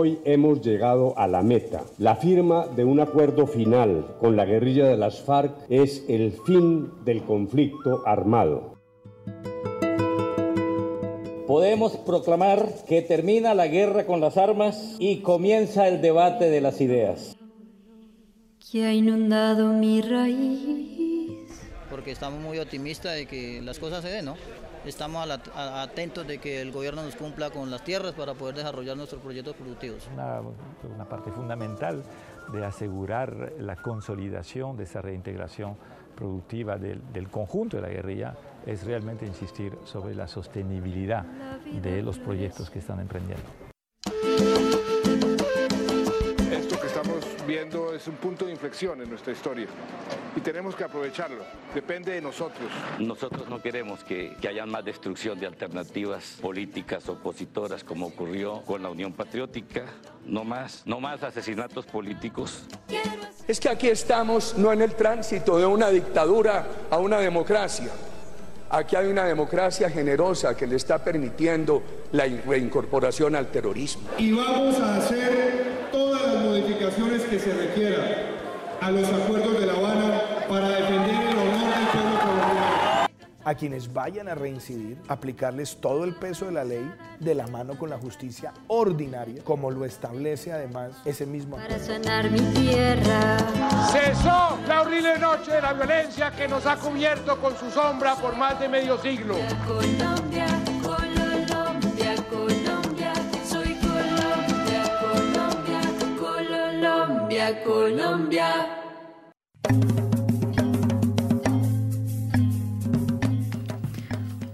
Hoy hemos llegado a la meta. La firma de un acuerdo final con la guerrilla de las FARC es el fin del conflicto armado. Podemos proclamar que termina la guerra con las armas y comienza el debate de las ideas. Que ha inundado mi raíz. Porque estamos muy optimistas de que las cosas se den, ¿no? Estamos atentos de que el gobierno nos cumpla con las tierras para poder desarrollar nuestros proyectos productivos. Una, una parte fundamental de asegurar la consolidación de esa reintegración productiva del, del, conjunto de la guerrilla es realmente insistir sobre la sostenibilidad de los proyectos que están emprendiendo. Es un punto de inflexión en nuestra historia y tenemos que aprovecharlo. Depende de nosotros. Nosotros no queremos que, que haya más destrucción de alternativas políticas opositoras como ocurrió con la Unión Patriótica. No más, no más asesinatos políticos. Es que aquí estamos no en el tránsito de una dictadura a una democracia. Aquí hay una democracia generosa que le está permitiendo la reincorporación al terrorismo. Y vamos a hacer modificaciones que se requieran a los acuerdos de La Habana para defender el honor del pueblo colombiano. A quienes vayan a reincidir, aplicarles todo el peso de la ley de la mano con la justicia ordinaria, como lo establece además ese mismo Para sanar mi tierra. Cesó la horrible noche de la violencia que nos ha cubierto con su sombra por más de medio siglo. Colombia, Colombia, Colombia.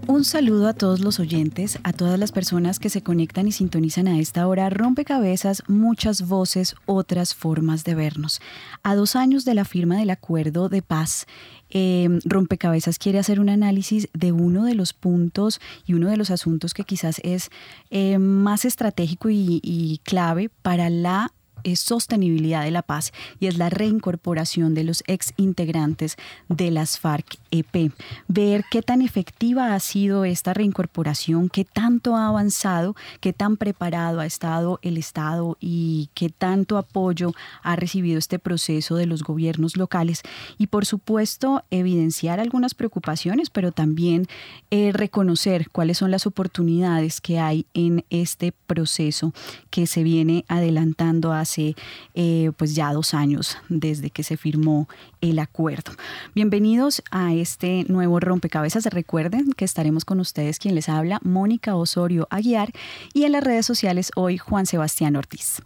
Un saludo a todos los oyentes, a todas las personas que se conectan y sintonizan a esta hora. Rompecabezas, muchas voces, otras formas de vernos. A dos años de la firma del acuerdo de paz, eh, Rompecabezas quiere hacer un análisis de uno de los puntos y uno de los asuntos que quizás es eh, más estratégico y, clave para la sostenibilidad de la paz y es la reincorporación de los ex integrantes de las FARC-EP. Ver qué tan efectiva ha sido esta reincorporación, qué tanto ha avanzado, qué tan preparado ha estado el Estado y qué tanto apoyo ha recibido este proceso de los gobiernos locales y por supuesto evidenciar algunas preocupaciones, pero también eh, reconocer cuáles son las oportunidades que hay en este proceso que se viene adelantando hace eh, pues ya dos años desde que se firmó el acuerdo. Bienvenidos a este nuevo rompecabezas. Recuerden que estaremos con ustedes quien les habla, Mónica Osorio Aguiar, y en las redes sociales hoy Juan Sebastián Ortiz.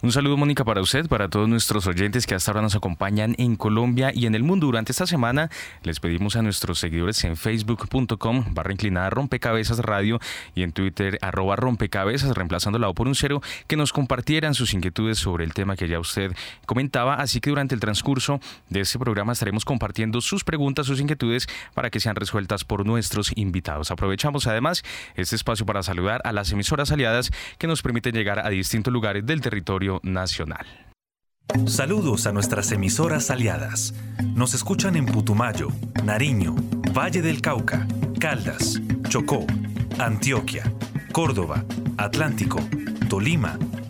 Un saludo, Mónica, para usted, para todos nuestros oyentes que hasta ahora nos acompañan en Colombia y en el mundo. Durante esta semana les pedimos a nuestros seguidores en facebook.com barra inclinada rompecabezas radio y en Twitter arroba rompecabezas, reemplazando la O por un cero, que nos compartieran sus inquietudes sobre el tema que ya usted comentaba. Así que durante el transcurso de este programa estaremos compartiendo sus preguntas, sus inquietudes para que sean resueltas por nuestros invitados. Aprovechamos además este espacio para saludar a las emisoras aliadas que nos permiten llegar a distintos lugares del territorio nacional. Saludos a nuestras emisoras aliadas. Nos escuchan en Putumayo, Nariño, Valle del Cauca, Caldas, Chocó, Antioquia, Córdoba, Atlántico, Tolima,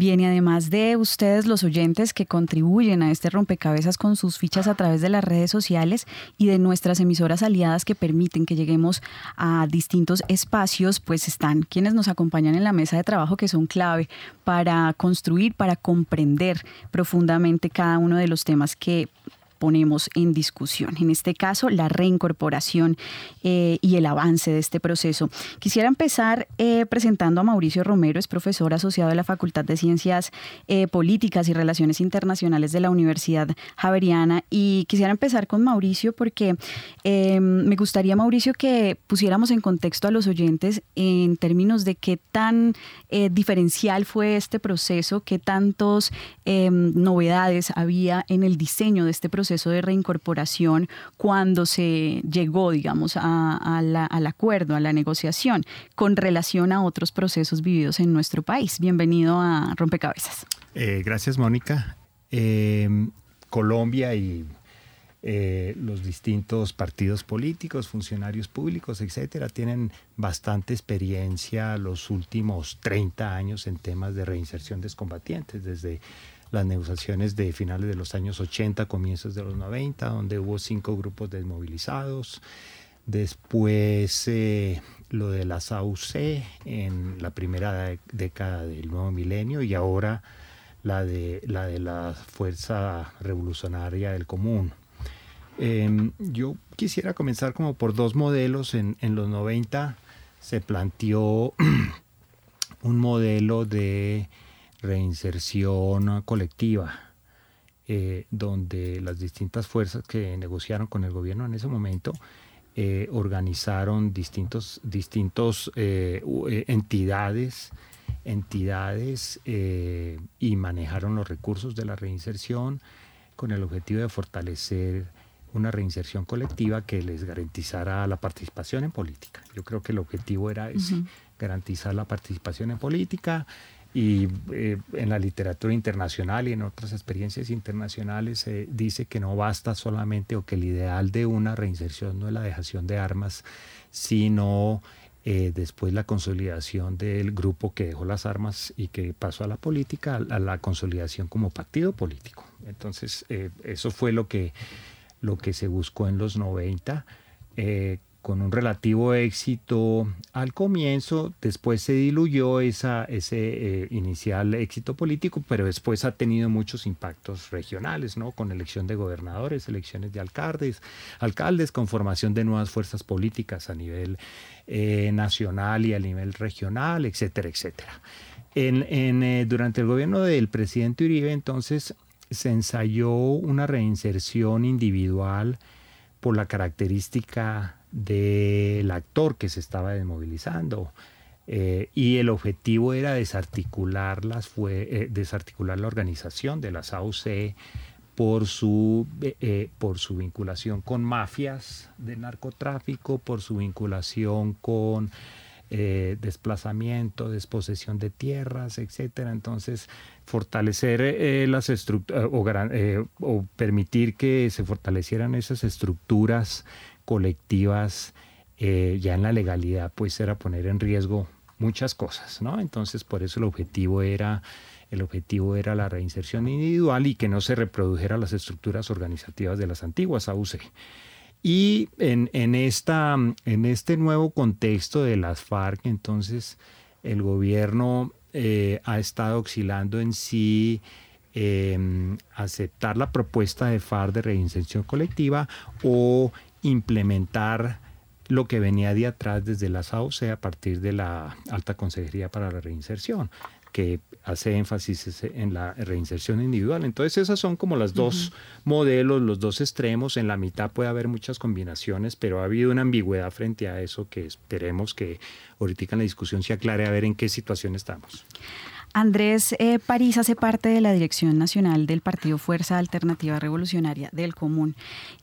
Bien, y además de ustedes, los oyentes que contribuyen a este rompecabezas con sus fichas a través de las redes sociales y de nuestras emisoras aliadas que permiten que lleguemos a distintos espacios, pues están quienes nos acompañan en la mesa de trabajo que son clave para construir, para comprender profundamente cada uno de los temas que ponemos en discusión. En este caso, la reincorporación eh, y el avance de este proceso. Quisiera empezar eh, presentando a Mauricio Romero, es profesor asociado de la Facultad de Ciencias eh, Políticas y Relaciones Internacionales de la Universidad Javeriana. Y quisiera empezar con Mauricio porque me gustaría, Mauricio, que pusiéramos en contexto a los oyentes en términos de qué tan diferencial fue este proceso, qué tantos novedades había en el diseño de este proceso de reincorporación cuando se llegó, digamos, al acuerdo, a la negociación, con relación a otros procesos vividos en nuestro país. Bienvenido a Rompecabezas. Eh, gracias, Mónica. Em, Colombia y eh, los distintos partidos políticos, funcionarios públicos, etcétera, tienen bastante experiencia los últimos 30 años en temas de reinserción de excombatientes, desde las negociaciones de finales de los años 80, comienzos de los 90, donde hubo cinco grupos desmovilizados. Después eh, lo de las AUC en la primera década del nuevo milenio y ahora la de la, de la Fuerza Revolucionaria del Común. Em, yo quisiera comenzar como por dos modelos. En, en los 90 se planteó un modelo de reinserción colectiva, eh, donde las distintas fuerzas que negociaron con el gobierno en ese momento eh, organizaron distintos, distintos eh, entidades, entidades y manejaron los recursos de la reinserción con el objetivo de fortalecer una reinserción colectiva que les garantizara la participación en política. Yo creo que el objetivo era ese, garantizar la participación en política, y eh, en la literatura internacional y en otras experiencias internacionales se dice que no basta solamente o que el ideal de una reinserción no es la dejación de armas, sino eh, después la consolidación del grupo que dejó las armas y que pasó a la política, a la consolidación como partido político. Entonces, eh, eso fue lo que, lo que se buscó en los 90 con un relativo éxito al comienzo, después se diluyó esa, ese eh, inicial éxito político, pero después ha tenido muchos impactos regionales, ¿no? Con elección de gobernadores, elecciones de alcaldes, alcaldes, con formación de nuevas fuerzas políticas a nivel eh, nacional y a nivel regional, etcétera, etcétera. En, eh, durante el gobierno del presidente Uribe, entonces, se ensayó una reinserción individual por la característica del actor que se estaba desmovilizando. Eh, y el objetivo era desarticular, fue, eh, desarticular la organización de las AUC por su, eh, por su vinculación con mafias de narcotráfico, por su vinculación con desplazamiento, desposesión de tierras, etcétera. Entonces, fortalecer las estructuras o, permitir que se fortalecieran esas estructuras colectivas eh, ya en la legalidad pues era poner en riesgo muchas cosas, ¿no? Entonces por eso el objetivo era el objetivo era la reinserción individual y que no se reprodujera las estructuras organizativas de las antiguas AUC. Y en, en, esta, en este nuevo contexto de las FARC, entonces el gobierno eh, ha estado oscilando en sí em, aceptar la propuesta de FARC de reinserción colectiva o implementar lo que venía de atrás desde la SAOC a partir de la Alta Consejería para la Reinserción, que hace énfasis en la reinserción individual. Entonces esas son como los dos modelos, los dos extremos. En la mitad puede haber muchas combinaciones, pero ha habido una ambigüedad frente a eso que esperemos que ahorita en la discusión se aclare a ver en qué situación estamos. Andrés eh, París hace parte de la dirección nacional del Partido Fuerza Alternativa Revolucionaria del Común.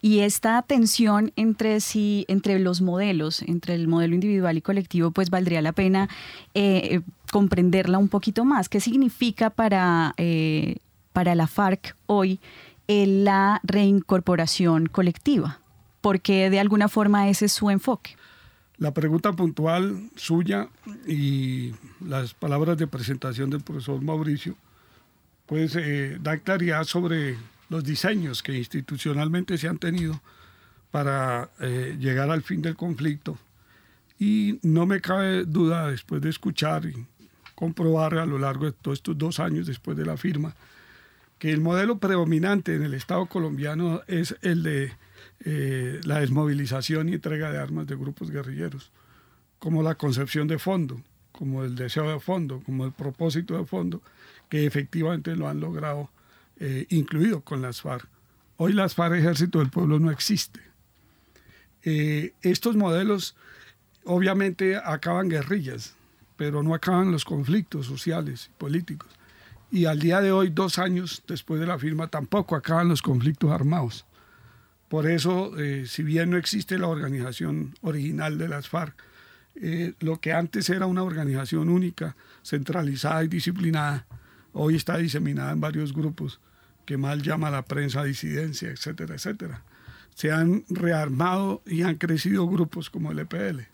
Y esta tensión entre sí, entre los modelos, entre el modelo individual y colectivo, pues valdría la pena eh, comprenderla un poquito más. ¿Qué significa para, eh, para la FARC hoy la reincorporación colectiva? Porque de alguna forma ese es su enfoque. La pregunta puntual suya y las palabras de presentación del profesor Mauricio, pues eh, dan claridad sobre los diseños que institucionalmente se han tenido para eh, llegar al fin del conflicto. Y no me cabe duda, después de escuchar y comprobar a lo largo de todos estos dos años después de la firma, que el modelo predominante en el Estado colombiano es el de eh, la desmovilización y entrega de armas de grupos guerrilleros, como la concepción de fondo, como el deseo de fondo, como el propósito de fondo, que efectivamente lo han logrado eh, incluido con las FARC. Hoy las FARC Ejército del Pueblo no existe. Eh, estos modelos obviamente acaban guerrillas, pero no acaban los conflictos sociales y políticos. Y al día de hoy, dos años después de la firma, tampoco acaban los conflictos armados. Por eso, eh, si bien no existe la organización original de las FARC, eh, lo que antes era una organización única, centralizada y disciplinada, hoy está diseminada en varios grupos que mal llama la prensa disidencia, etcétera, etcétera. Se han rearmado y han crecido grupos como el EPL.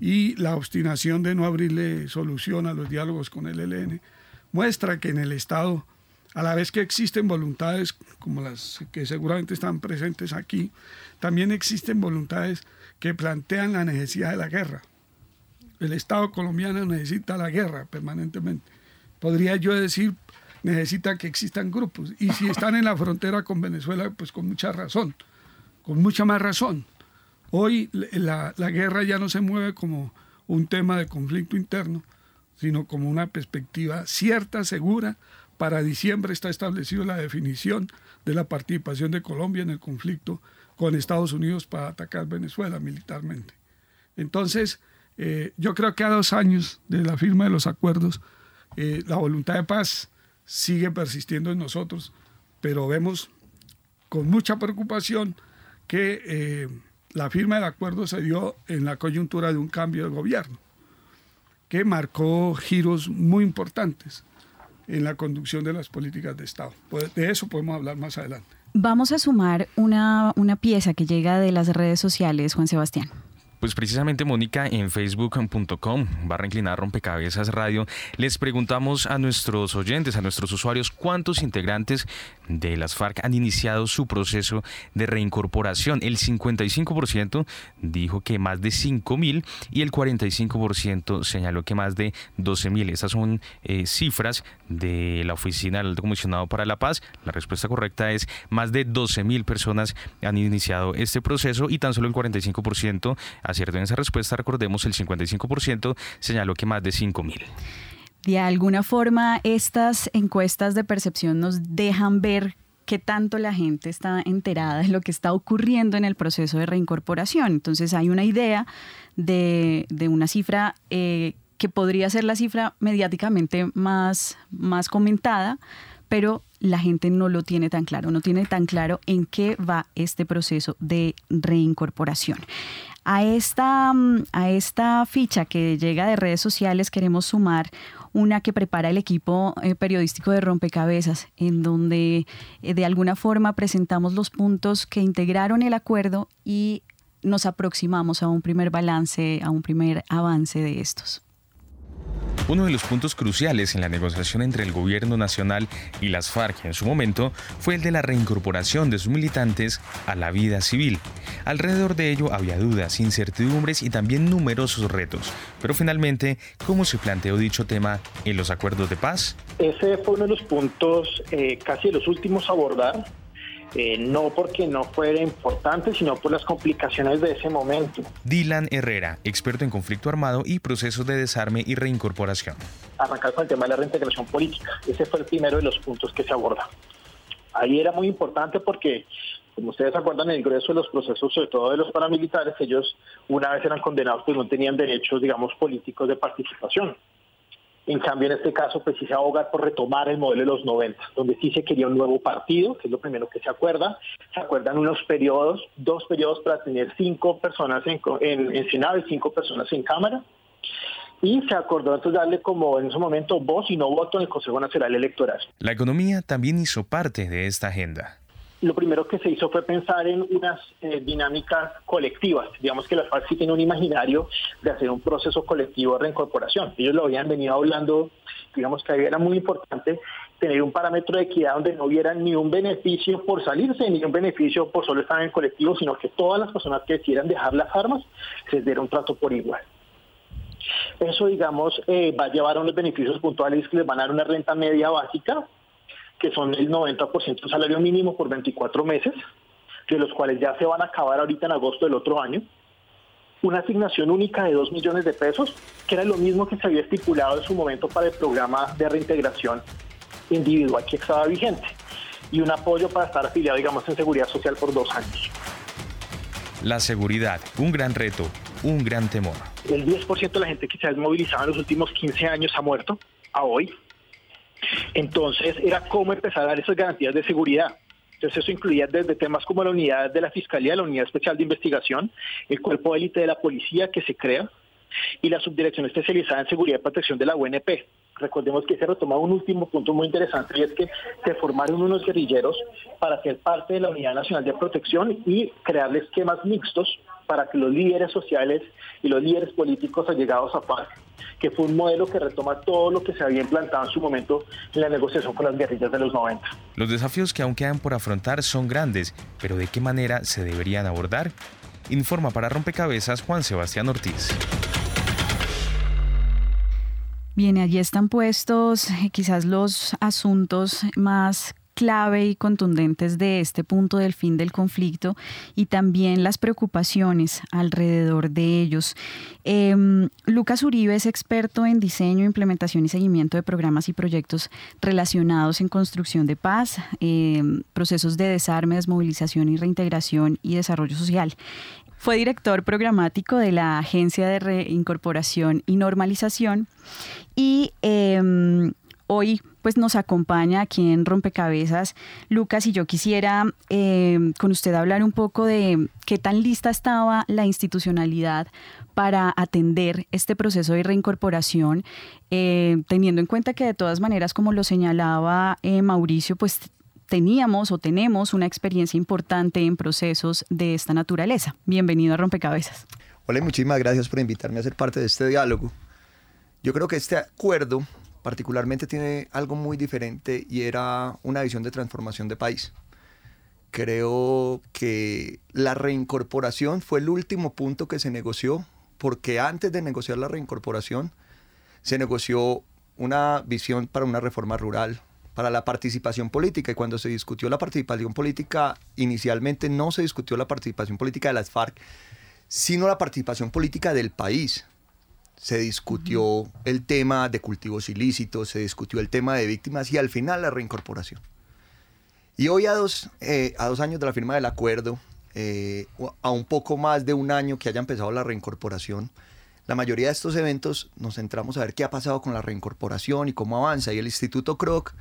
Y la obstinación de no abrirle solución a los diálogos con el ELN muestra que en el Estado, a la vez que existen voluntades como las que seguramente están presentes aquí, también existen voluntades que plantean la necesidad de la guerra. El Estado colombiano necesita la guerra permanentemente. Podría yo decir, necesita que existan grupos. Y si están en la frontera con Venezuela, pues con mucha razón, con mucha más razón. Hoy la, la guerra ya no se mueve como un tema de conflicto interno, sino como una perspectiva cierta, segura. Para diciembre está establecido la definición de la participación de Colombia en el conflicto con Estados Unidos para atacar Venezuela militarmente. Entonces, eh, yo creo que a dos años de la firma de los acuerdos, eh, la voluntad de paz sigue persistiendo en nosotros, pero vemos con mucha preocupación que eh, la firma del acuerdo se dio en la coyuntura de un cambio de gobierno que marcó giros muy importantes en la conducción de las políticas de Estado. Pues, de eso podemos hablar más adelante. Vamos a sumar una, una pieza que llega de las redes sociales, Juan Sebastián. Pues precisamente, Mónica, en facebook.com barra inclinada rompecabezas radio, les preguntamos a nuestros oyentes, a nuestros usuarios, cuántos integrantes de las FARC han iniciado su proceso de reincorporación. El 55% dijo que más de 5.000 y el 45% señaló que más de 12.000. Estas son eh, cifras de la Oficina del Alto Comisionado para la Paz. La respuesta correcta es más de 12.000 personas han iniciado este proceso y tan solo el 45% en esa respuesta. Recordemos, el 55% señaló que más de 5.000. De alguna forma, estas encuestas de percepción nos dejan ver qué tanto la gente está enterada de lo que está ocurriendo en el proceso de reincorporación. Entonces hay una idea de, una cifra eh, que podría ser la cifra mediáticamente más, más comentada, pero la gente no lo tiene tan claro, no tiene tan claro en qué va este proceso de reincorporación. A esta, mm, a esta ficha que llega de redes sociales queremos sumar una que prepara el equipo eh, periodístico de Rompecabezas, en donde eh, de alguna forma presentamos los puntos que integraron el acuerdo y nos aproximamos a un primer balance, a un primer avance de estos. Uno de los puntos cruciales en la negociación entre el gobierno nacional y las FARC en su momento fue el de la reincorporación de sus militantes a la vida civil. Alrededor de ello había dudas, incertidumbres y también numerosos retos. Pero finalmente, ¿cómo se planteó dicho tema en los acuerdos de paz? Ese fue uno de los puntos eh, casi los últimos a abordar eh, no porque no fuera importante, sino por las complicaciones de ese momento. Dylan Herrera, experto en conflicto armado y procesos de desarme y reincorporación. Arrancar con el tema de la reintegración política. Ese fue el primero de los puntos que se aborda. Ahí era muy importante porque, como ustedes acuerdan, en el grueso de los procesos, sobre todo de los paramilitares, ellos una vez eran condenados, pues no tenían derechos, digamos, políticos de participación. En cambio, en este caso, pues sí por retomar el modelo de los 90, donde sí se quería un nuevo partido, que es lo primero que se acuerda. Se acuerdan unos periodos, dos periodos para tener cinco personas en, en, Senado y cinco personas en Cámara. Y se acordó entonces darle como en ese momento voz y no voto en el Consejo Nacional Electoral. La economía también hizo parte de esta agenda lo primero que se hizo fue pensar en unas eh, dinámicas colectivas. Digamos que las FARC sí tienen un imaginario de hacer un proceso colectivo de reincorporación. Ellos lo habían venido hablando, digamos que era muy importante tener un parámetro de equidad donde no hubiera ni un beneficio por salirse, ni un beneficio por solo estar en el colectivo, sino que todas las personas que quisieran dejar las armas se les diera un trato por igual. Eso, digamos, eh, va a llevar a unos beneficios puntuales que les van a dar una renta media básica, que son el 90% del salario mínimo por 24 meses, de los cuales ya se van a acabar ahorita en agosto del otro año. Una asignación única de 2 millones de pesos, que era lo mismo que se había estipulado en su momento para el programa de reintegración individual que estaba vigente. Y un apoyo para estar afiliado, digamos, en seguridad social por dos años. La seguridad, un gran reto, un gran temor. El 10% de la gente que se ha desmovilizado en los últimos 15 años ha muerto a hoy. Entonces era cómo empezar a dar esas garantías de seguridad. Entonces eso incluía desde temas como la unidad de la Fiscalía, la Unidad Especial de Investigación, el cuerpo de élite de la policía que se crea y la Subdirección Especializada en Seguridad y Protección de la UNP. Recordemos que se retomaba un último punto muy interesante y es que se formaron unos guerrilleros para ser parte de la Unidad Nacional de Protección y crearle esquemas mixtos para que los líderes sociales y los líderes políticos allegados a paz, que fue un modelo que retoma todo lo que se había implantado en su momento en la negociación con las guerrillas de los 90. Los desafíos que aún quedan por afrontar son grandes, pero ¿de qué manera se deberían abordar? Informa para Rompecabezas Juan Sebastián Ortiz. Bien, allí están puestos eh, quizás los asuntos más clave y contundentes de este punto del fin del conflicto y también las preocupaciones alrededor de ellos. Em, Lucas Uribe es experto en diseño, implementación y seguimiento de programas y proyectos relacionados en construcción de paz, em, procesos de desarme, desmovilización y reintegración y desarrollo social. Fue director programático de la Agencia de Reincorporación y Normalización y em, hoy pues nos acompaña aquí en Rompecabezas. Lucas, y yo quisiera em, con usted hablar un poco de qué tan lista estaba la institucionalidad para atender este proceso de reincorporación, eh, teniendo en cuenta que de todas maneras, como lo señalaba eh, Mauricio, pues teníamos o tenemos una experiencia importante en procesos de esta naturaleza. Bienvenido a Rompecabezas. Hola, muchísimas gracias por invitarme a ser parte de este diálogo. Yo creo que este acuerdo particularmente tiene algo muy diferente y era una visión de transformación de país. Creo que la reincorporación fue el último punto que se negoció porque antes de negociar la reincorporación se negoció una visión para una reforma rural, para la participación política. Y cuando se discutió la participación política, inicialmente no se discutió la participación política de las FARC, sino la participación política del país. Se discutió el tema de cultivos ilícitos, se discutió el tema de víctimas y al final la reincorporación. Y hoy a dos, eh, a dos años de la firma del acuerdo, eh, a un poco más de un año que haya empezado la reincorporación, la mayoría de estos eventos nos centramos a ver qué ha pasado con la reincorporación y cómo avanza. Y el Instituto Kroc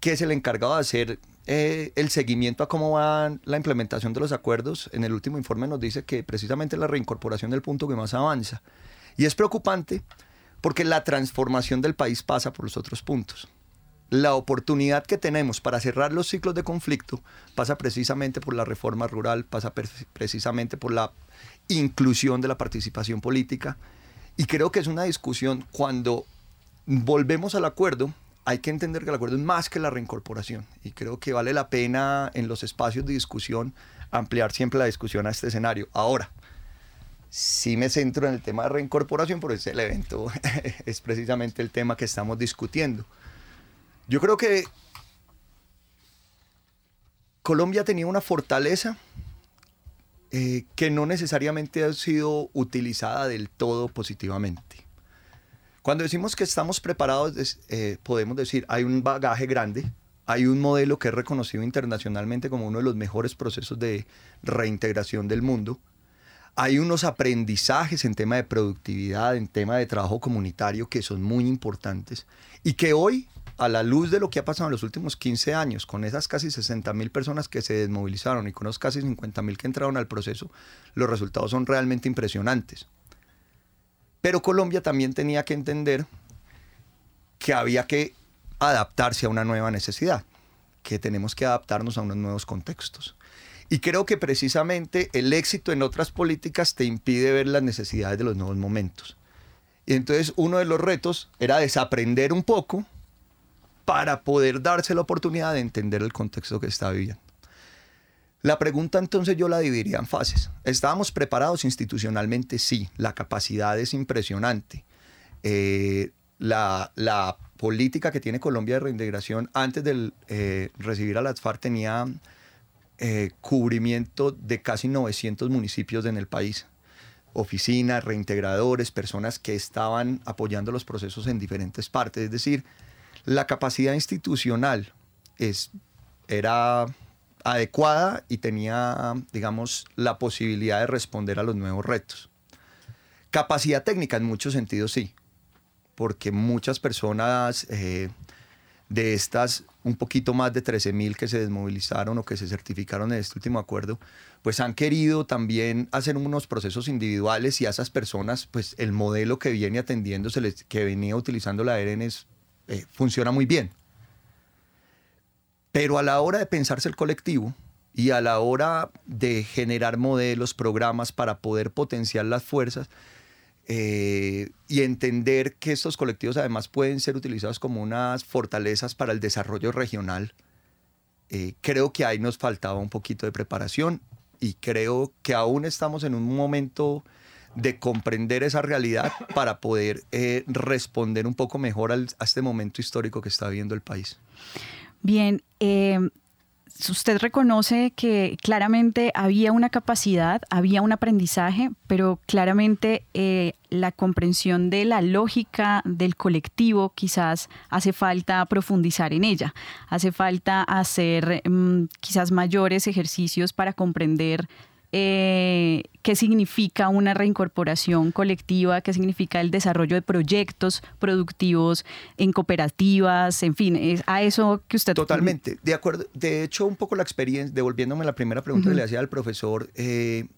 que es el encargado de hacer eh, el seguimiento a cómo va la implementación de los acuerdos, en el último informe nos dice que precisamente la reincorporación es el punto que más avanza. Y es preocupante porque la transformación del país pasa por los otros puntos. La oportunidad que tenemos para cerrar los ciclos de conflicto pasa precisamente por la reforma rural, pasa precisamente por la inclusión de la participación política. Y creo que es una discusión cuando volvemos al acuerdo, hay que entender que el acuerdo es más que la reincorporación y creo que vale la pena en los espacios de discusión ampliar siempre la discusión a este escenario. Ahora, sí me centro en el tema de reincorporación porque el evento es precisamente el tema que estamos discutiendo. Yo creo que Colombia tenía una fortaleza eh, que no necesariamente ha sido utilizada del todo positivamente. Cuando decimos que estamos preparados, eh, podemos decir, hay un bagaje grande, hay un modelo que es reconocido internacionalmente como uno de los mejores procesos de reintegración del mundo, hay unos aprendizajes en tema de productividad, en tema de trabajo comunitario que son muy importantes y que hoy, a la luz de lo que ha pasado en los últimos 15 años, con esas casi 60 mil personas que se desmovilizaron y con los casi 50 mil que entraron al proceso, los resultados son realmente impresionantes. Pero Colombia también tenía que entender que había que adaptarse a una nueva necesidad, que tenemos que adaptarnos a unos nuevos contextos. Y creo que precisamente el éxito en otras políticas te impide ver las necesidades de los nuevos momentos. Y entonces uno de los retos era desaprender un poco para poder darse la oportunidad de entender el contexto que está viviendo. La pregunta entonces yo la dividiría en fases. ¿Estábamos preparados institucionalmente? Sí, la capacidad es impresionante. Eh, la, política que tiene Colombia de reintegración antes de eh, recibir a las FARC tenía eh, cubrimiento de casi 900 municipios en el país. Oficinas, reintegradores, personas que estaban apoyando los procesos en diferentes partes. Es decir, la capacidad institucional es, era adecuada y tenía, digamos, la posibilidad de responder a los nuevos retos. Capacidad técnica en muchos sentidos sí, porque muchas personas eh, de estas un poquito más de 13.000 que se desmovilizaron o que se certificaron en este último acuerdo, pues han querido también hacer unos procesos individuales y a esas personas, pues el modelo que viene atendiendo, que venía utilizando la ARN es, eh, funciona muy bien. Pero a la hora de pensarse el colectivo y a la hora de generar modelos, programas para poder potenciar las fuerzas, eh, y entender que estos colectivos además pueden ser utilizados como unas fortalezas para el desarrollo regional. Eh, creo que ahí nos faltaba un poquito de preparación y creo que aún estamos en un momento de comprender esa realidad para poder eh, responder un poco mejor a este momento histórico que está viviendo el país. Bien, usted reconoce que claramente había una capacidad, había un aprendizaje, pero claramente eh, la comprensión de la lógica del colectivo quizás hace falta profundizar en ella, hace falta hacer mm, quizás mayores ejercicios para comprender eh, qué significa una reincorporación colectiva, qué significa el desarrollo de proyectos productivos en cooperativas, en fin, es a eso que usted... Totalmente, de acuerdo. De hecho, un poco la experiencia, devolviéndome a la primera pregunta que le hacía al profesor, eh,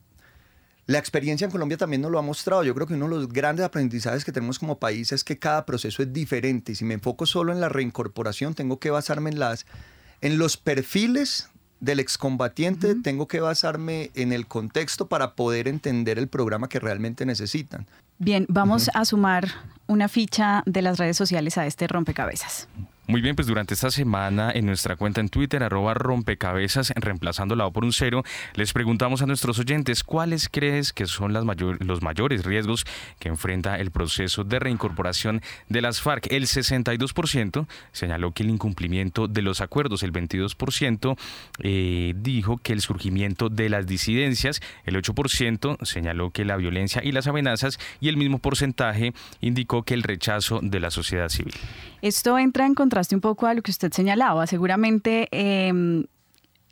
la experiencia en Colombia también nos lo ha mostrado. Yo creo que uno de los grandes aprendizajes que tenemos como país es que cada proceso es diferente. Y si me enfoco solo en la reincorporación, tengo que basarme en, las, en los perfiles del excombatiente, tengo que basarme en el contexto para poder entender el programa que realmente necesitan. Bien, vamos a sumar una ficha de las redes sociales a este rompecabezas. Muy bien, pues durante esta semana en nuestra cuenta en Twitter, arroba rompecabezas, reemplazando la O por un cero, les preguntamos a nuestros oyentes cuáles crees que son las los mayores riesgos que enfrenta el proceso de reincorporación de las FARC. El 62% señaló que el incumplimiento de los acuerdos, el 22% eh, dijo que el surgimiento de las disidencias, el 8% señaló que la violencia y las amenazas y el mismo porcentaje indicó que el rechazo de la sociedad civil. Esto entra en un poco a lo que usted señalaba. Seguramente em,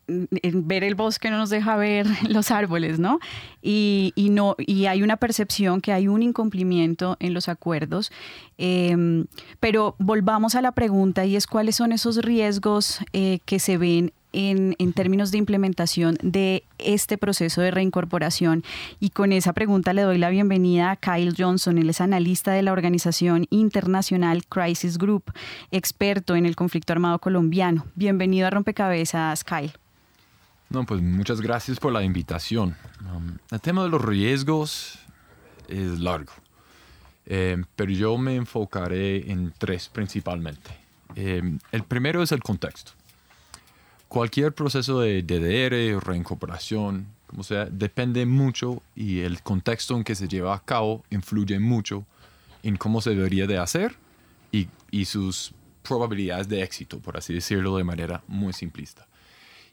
ver el bosque no nos deja ver los árboles, ¿no? Y, no, y hay una percepción que hay un incumplimiento en los acuerdos. Em, pero volvamos a la pregunta y es cuáles son esos riesgos eh, que se ven en, términos de implementación de este proceso de reincorporación. Y con esa pregunta le doy la bienvenida a Kyle Johnson. Él es analista de la organización internacional Crisis Group, experto en el conflicto armado colombiano. Bienvenido a Rompecabezas, Kyle. No, pues muchas gracias por la invitación. Um, el tema de los riesgos es largo, eh, pero yo me enfocaré en tres principalmente. Eh, el primero es el contexto cualquier proceso de DDR, reincorporación, como sea, depende mucho y el contexto en que se lleva a cabo influye mucho en cómo se debería de hacer y, sus probabilidades de éxito, por así decirlo de manera muy simplista.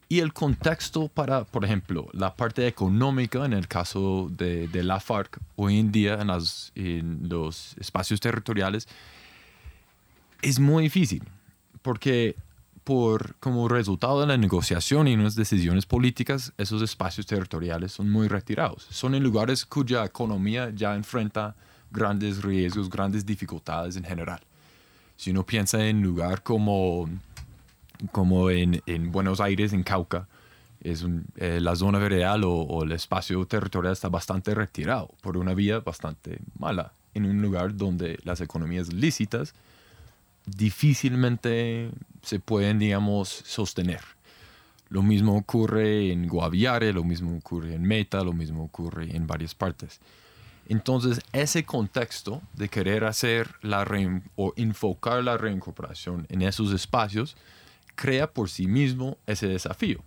Y el contexto para, por ejemplo, la parte económica en el caso de, la FARC hoy en día en los espacios territoriales es muy difícil porque por, como resultado de la negociación y unas decisiones políticas, esos espacios territoriales son muy retirados. Son en lugares cuya economía ya enfrenta grandes riesgos, grandes dificultades en general. Si uno piensa en lugar como, como en, en Buenos Aires, en Cauca, es eh, la zona veredal o, o, el espacio territorial está bastante retirado por una vía bastante mala, en un lugar donde las economías lícitas difícilmente se pueden, digamos, sostener. Lo mismo ocurre en Guaviare, lo mismo ocurre en Meta, lo mismo ocurre en varias partes. Entonces, ese contexto de querer hacer la o enfocar la reincorporación en esos espacios crea por sí mismo ese desafío.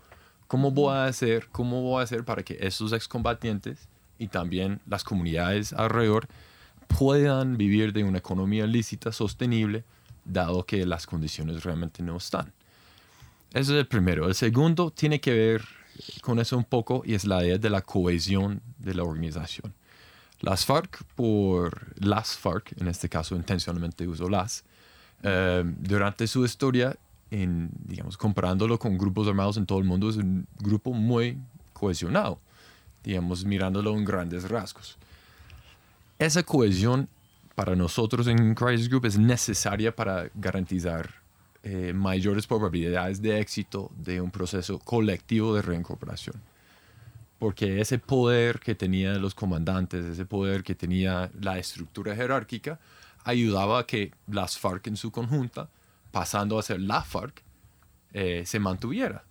¿Cómo voy a hacer, cómo voy a hacer para que esos excombatientes y también las comunidades alrededor puedan vivir de una economía lícita sostenible dado que las condiciones realmente no están. Ese es el primero. El segundo tiene que ver con eso un poco y es la idea de la cohesión de la organización. Las FARC, por las FARC, en este caso intencionalmente uso las, eh, durante su historia, en, digamos, comparándolo con grupos armados en todo el mundo, es un grupo muy cohesionado, digamos, mirándolo en grandes rasgos. Esa cohesión para nosotros en Crisis Group es necesaria para garantizar eh, mayores probabilidades de éxito de un proceso colectivo de reincorporación. Porque ese poder que tenían los comandantes, ese poder que tenía la estructura jerárquica, ayudaba a que las FARC en su conjunta, pasando a ser la FARC, eh, se mantuviera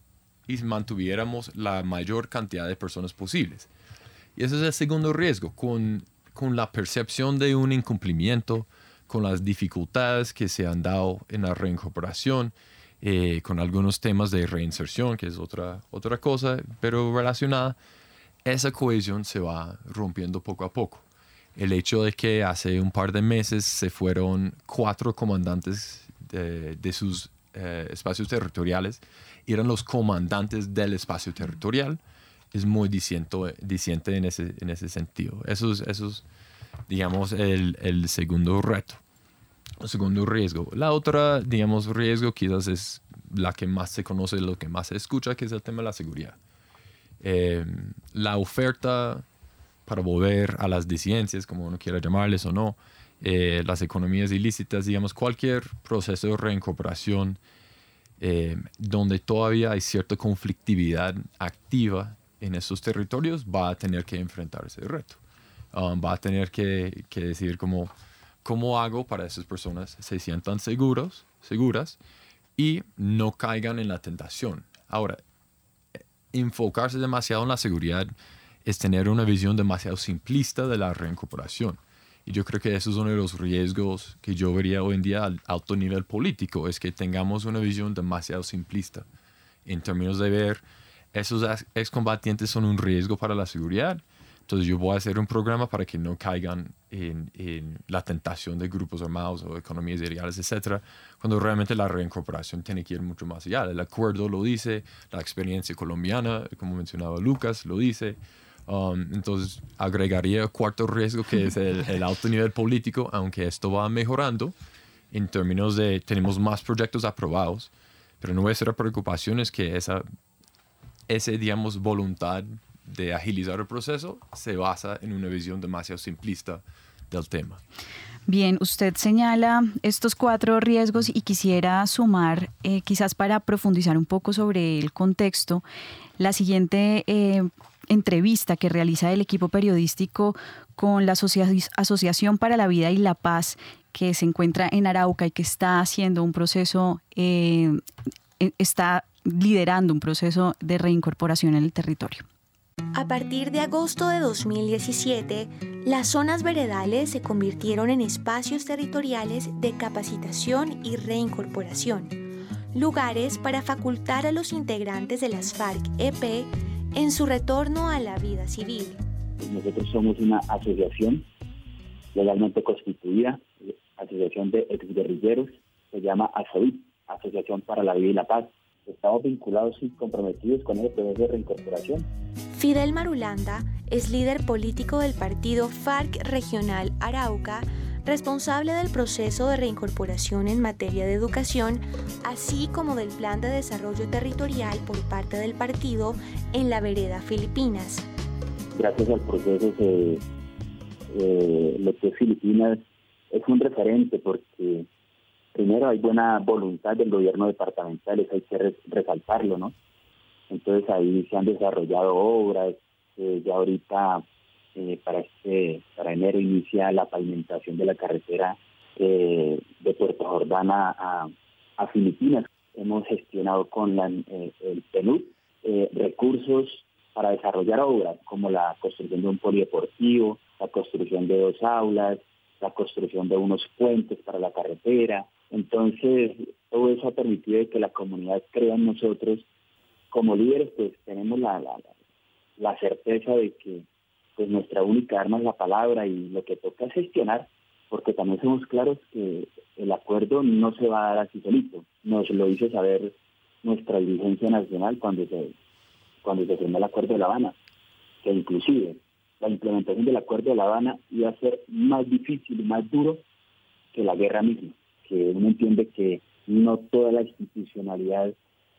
y mantuviéramos la mayor cantidad de personas posibles. Y ese es el segundo riesgo, con, con la percepción de un incumplimiento, con las dificultades que se han dado en la reincorporación, eh, con algunos temas de reinserción, que es otra, otra cosa, pero relacionada, esa cohesión se va rompiendo poco a poco. El hecho de que hace un par de meses se fueron cuatro comandantes de, sus eh, espacios territoriales, eran los comandantes del espacio territorial, es muy diciente en ese, en ese sentido. Eso es, digamos, el, el, segundo reto, el segundo riesgo. La otra, digamos, riesgo quizás es la que más se conoce, lo que más se escucha, que es el tema de la seguridad. Eh, la oferta para volver a las disidencias, como uno quiera llamarles o no, eh, las economías ilícitas, digamos, cualquier proceso de reincorporación eh, donde todavía hay cierta conflictividad activa en esos territorios, va a tener que enfrentar ese reto. Um, va a tener que, que decir cómo, cómo hago para que esas personas se sientan seguros, seguras y no caigan en la tentación. Ahora, enfocarse demasiado en la seguridad es tener una visión demasiado simplista de la reincorporación. Y yo creo que eso es uno de los riesgos que yo vería hoy en día al alto nivel político, es que tengamos una visión demasiado simplista en términos de ver esos excombatientes son un riesgo para la seguridad entonces yo voy a hacer un programa para que no caigan en, en la tentación de grupos armados o economías ideales, etcétera, cuando realmente la reincorporación tiene que ir mucho más allá. El acuerdo lo dice, la experiencia colombiana, como mencionaba Lucas, lo dice. Um, entonces agregaría cuarto riesgo que es el, el alto nivel político, aunque esto va mejorando en términos de tenemos más proyectos aprobados, pero nuestra preocupación es que esa, ese, digamos, voluntad de agilizar el proceso se basa en una visión demasiado simplista del tema. Bien, usted señala estos cuatro riesgos y quisiera sumar, eh, quizás para profundizar un poco sobre el contexto, la siguiente eh, entrevista que realiza el equipo periodístico con la Asociación para la Vida y la Paz que se encuentra en Arauca y que está haciendo un proceso, eh, está liderando un proceso de reincorporación en el territorio. A partir de agosto de 2017, las zonas veredales se convirtieron en espacios territoriales de capacitación y reincorporación, lugares para facultar a los integrantes de las FARC-EP en su retorno a la vida civil. Nosotros somos una asociación legalmente constituida, asociación de exguerrilleros, se llama ASOIP, Asociación para la Vida y la Paz estamos vinculados y comprometidos con el proceso de reincorporación. Fidel Marulanda es líder político del partido FARC Regional Arauca, responsable del proceso de reincorporación en materia de educación, así como del plan de desarrollo territorial por parte del partido en la vereda Filipinas. Gracias al proceso, de eh, lo que Filipinas es un referente porque primero hay buena voluntad del gobierno departamental, eso hay que resaltarlo, ¿no? Entonces ahí se han desarrollado obras, eh, ya ahorita eh, para este enero inicia la pavimentación de la carretera eh, de Puerto Jordana a, a, Filipinas. Hemos gestionado con la, el PNUD recursos para desarrollar obras como la construcción de un polideportivo, la construcción de dos aulas, la construcción de unos puentes para la carretera, entonces, todo eso ha permitido que la comunidad crea en nosotros. Como líderes, pues tenemos la, la, certeza de que pues nuestra única arma es la palabra y lo que toca es gestionar, porque también somos claros que el acuerdo no se va a dar así solito. Nos lo hizo saber nuestra dirigencia nacional cuando se, cuando se firmó el acuerdo de La Habana, que inclusive la implementación del acuerdo de La Habana iba a ser más difícil más duro que la guerra misma, que uno entiende que no toda la institucionalidad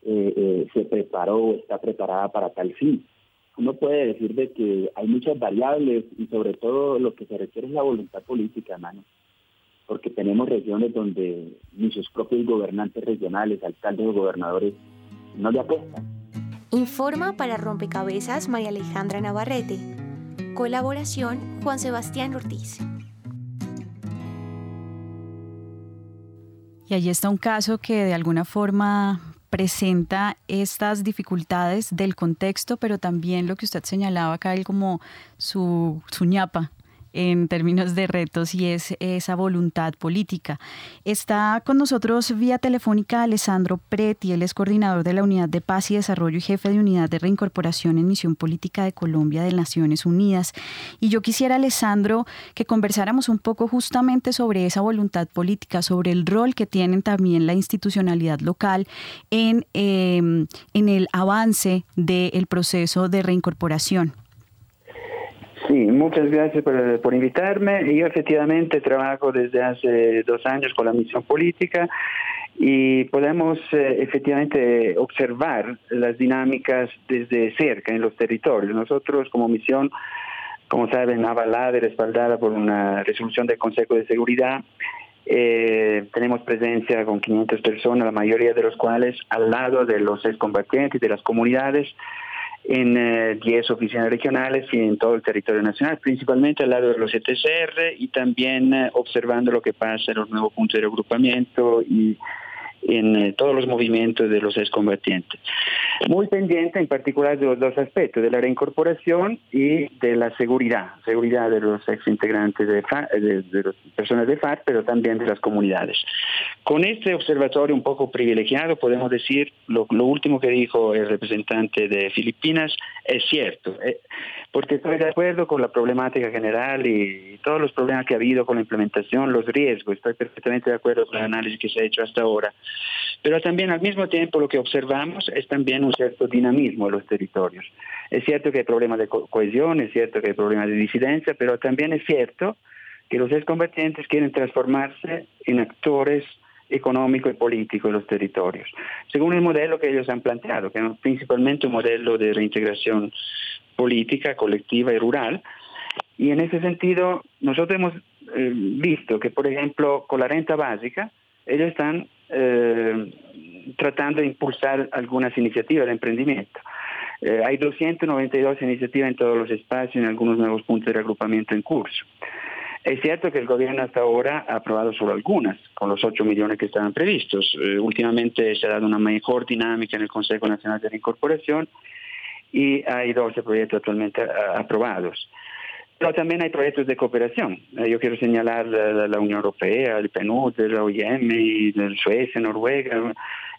eh, eh, se preparó o está preparada para tal fin. Uno puede decir de que hay muchas variables y sobre todo lo que se requiere es la voluntad política, hermano, porque tenemos regiones donde ni sus propios gobernantes regionales, alcaldes o gobernadores no le apuestan. Informa para Rompecabezas María Alejandra Navarrete. Colaboración Juan Sebastián Ortiz. Y allí está un caso que de alguna forma presenta estas dificultades del contexto, pero también lo que usted señalaba acá, como su, su ñapa, en términos de retos y es esa voluntad política. Está con nosotros vía telefónica Alessandro Preti, él es coordinador de la Unidad de Paz y Desarrollo y jefe de Unidad de Reincorporación en Misión Política de Colombia de Naciones Unidas. Y yo quisiera, Alessandro, que conversáramos un poco justamente sobre esa voluntad política, sobre el rol que tienen también la institucionalidad local en, en el avance del proceso de reincorporación. Sí, muchas gracias por, invitarme. Yo efectivamente trabajo desde hace dos años con la misión política y podemos eh, efectivamente observar las dinámicas desde cerca en los territorios. Nosotros como misión, como saben, avalada y respaldada por una resolución del Consejo de Seguridad, eh, tenemos presencia con 500 personas, la mayoría de los cuales al lado de los excombatientes, de las comunidades, en 10 eh, oficinas regionales y en todo el territorio nacional, principalmente al lado de los ETCR y también eh, observando lo que pasa en los nuevos puntos de reagrupamiento y en eh, todos los movimientos de los excombatientes. Muy pendiente en particular de los dos aspectos, de la reincorporación y de la seguridad, seguridad de los exintegrantes de, de, las personas de FARC, pero también de las comunidades. Con este observatorio un poco privilegiado podemos decir lo, lo último que dijo el representante de Filipinas es cierto, eh, porque estoy de acuerdo con la problemática general y todos los problemas que ha habido con la implementación, los riesgos, estoy perfectamente de acuerdo con el análisis que se ha hecho hasta ahora. Pero también al mismo tiempo lo que observamos es también un cierto dinamismo en los territorios. Es cierto que hay problemas de cohesión, es cierto que hay problemas de disidencia, pero también es cierto que los excombatientes quieren transformarse en actores económicos y políticos en los territorios, según el modelo que ellos han planteado, que es principalmente un modelo de reintegración política, colectiva y rural. Y en ese sentido, nosotros hemos eh, visto que, por ejemplo, con la renta básica, ellos están eh, tratando de impulsar algunas iniciativas de emprendimiento. Eh, hay 292 iniciativas en todos los espacios, en algunos nuevos puntos de agrupamiento en curso. Es cierto que el gobierno hasta ahora ha aprobado solo algunas, con los 8 millones que estaban previstos. Eh, últimamente se ha dado una mejor dinámica en el Consejo Nacional de la Incorporación y hay 12 proyectos actualmente aprobados. Pero también hay proyectos de cooperación. Eh, yo quiero señalar la, la Unión Europea, el PNUD, la OIM, Suecia, Noruega.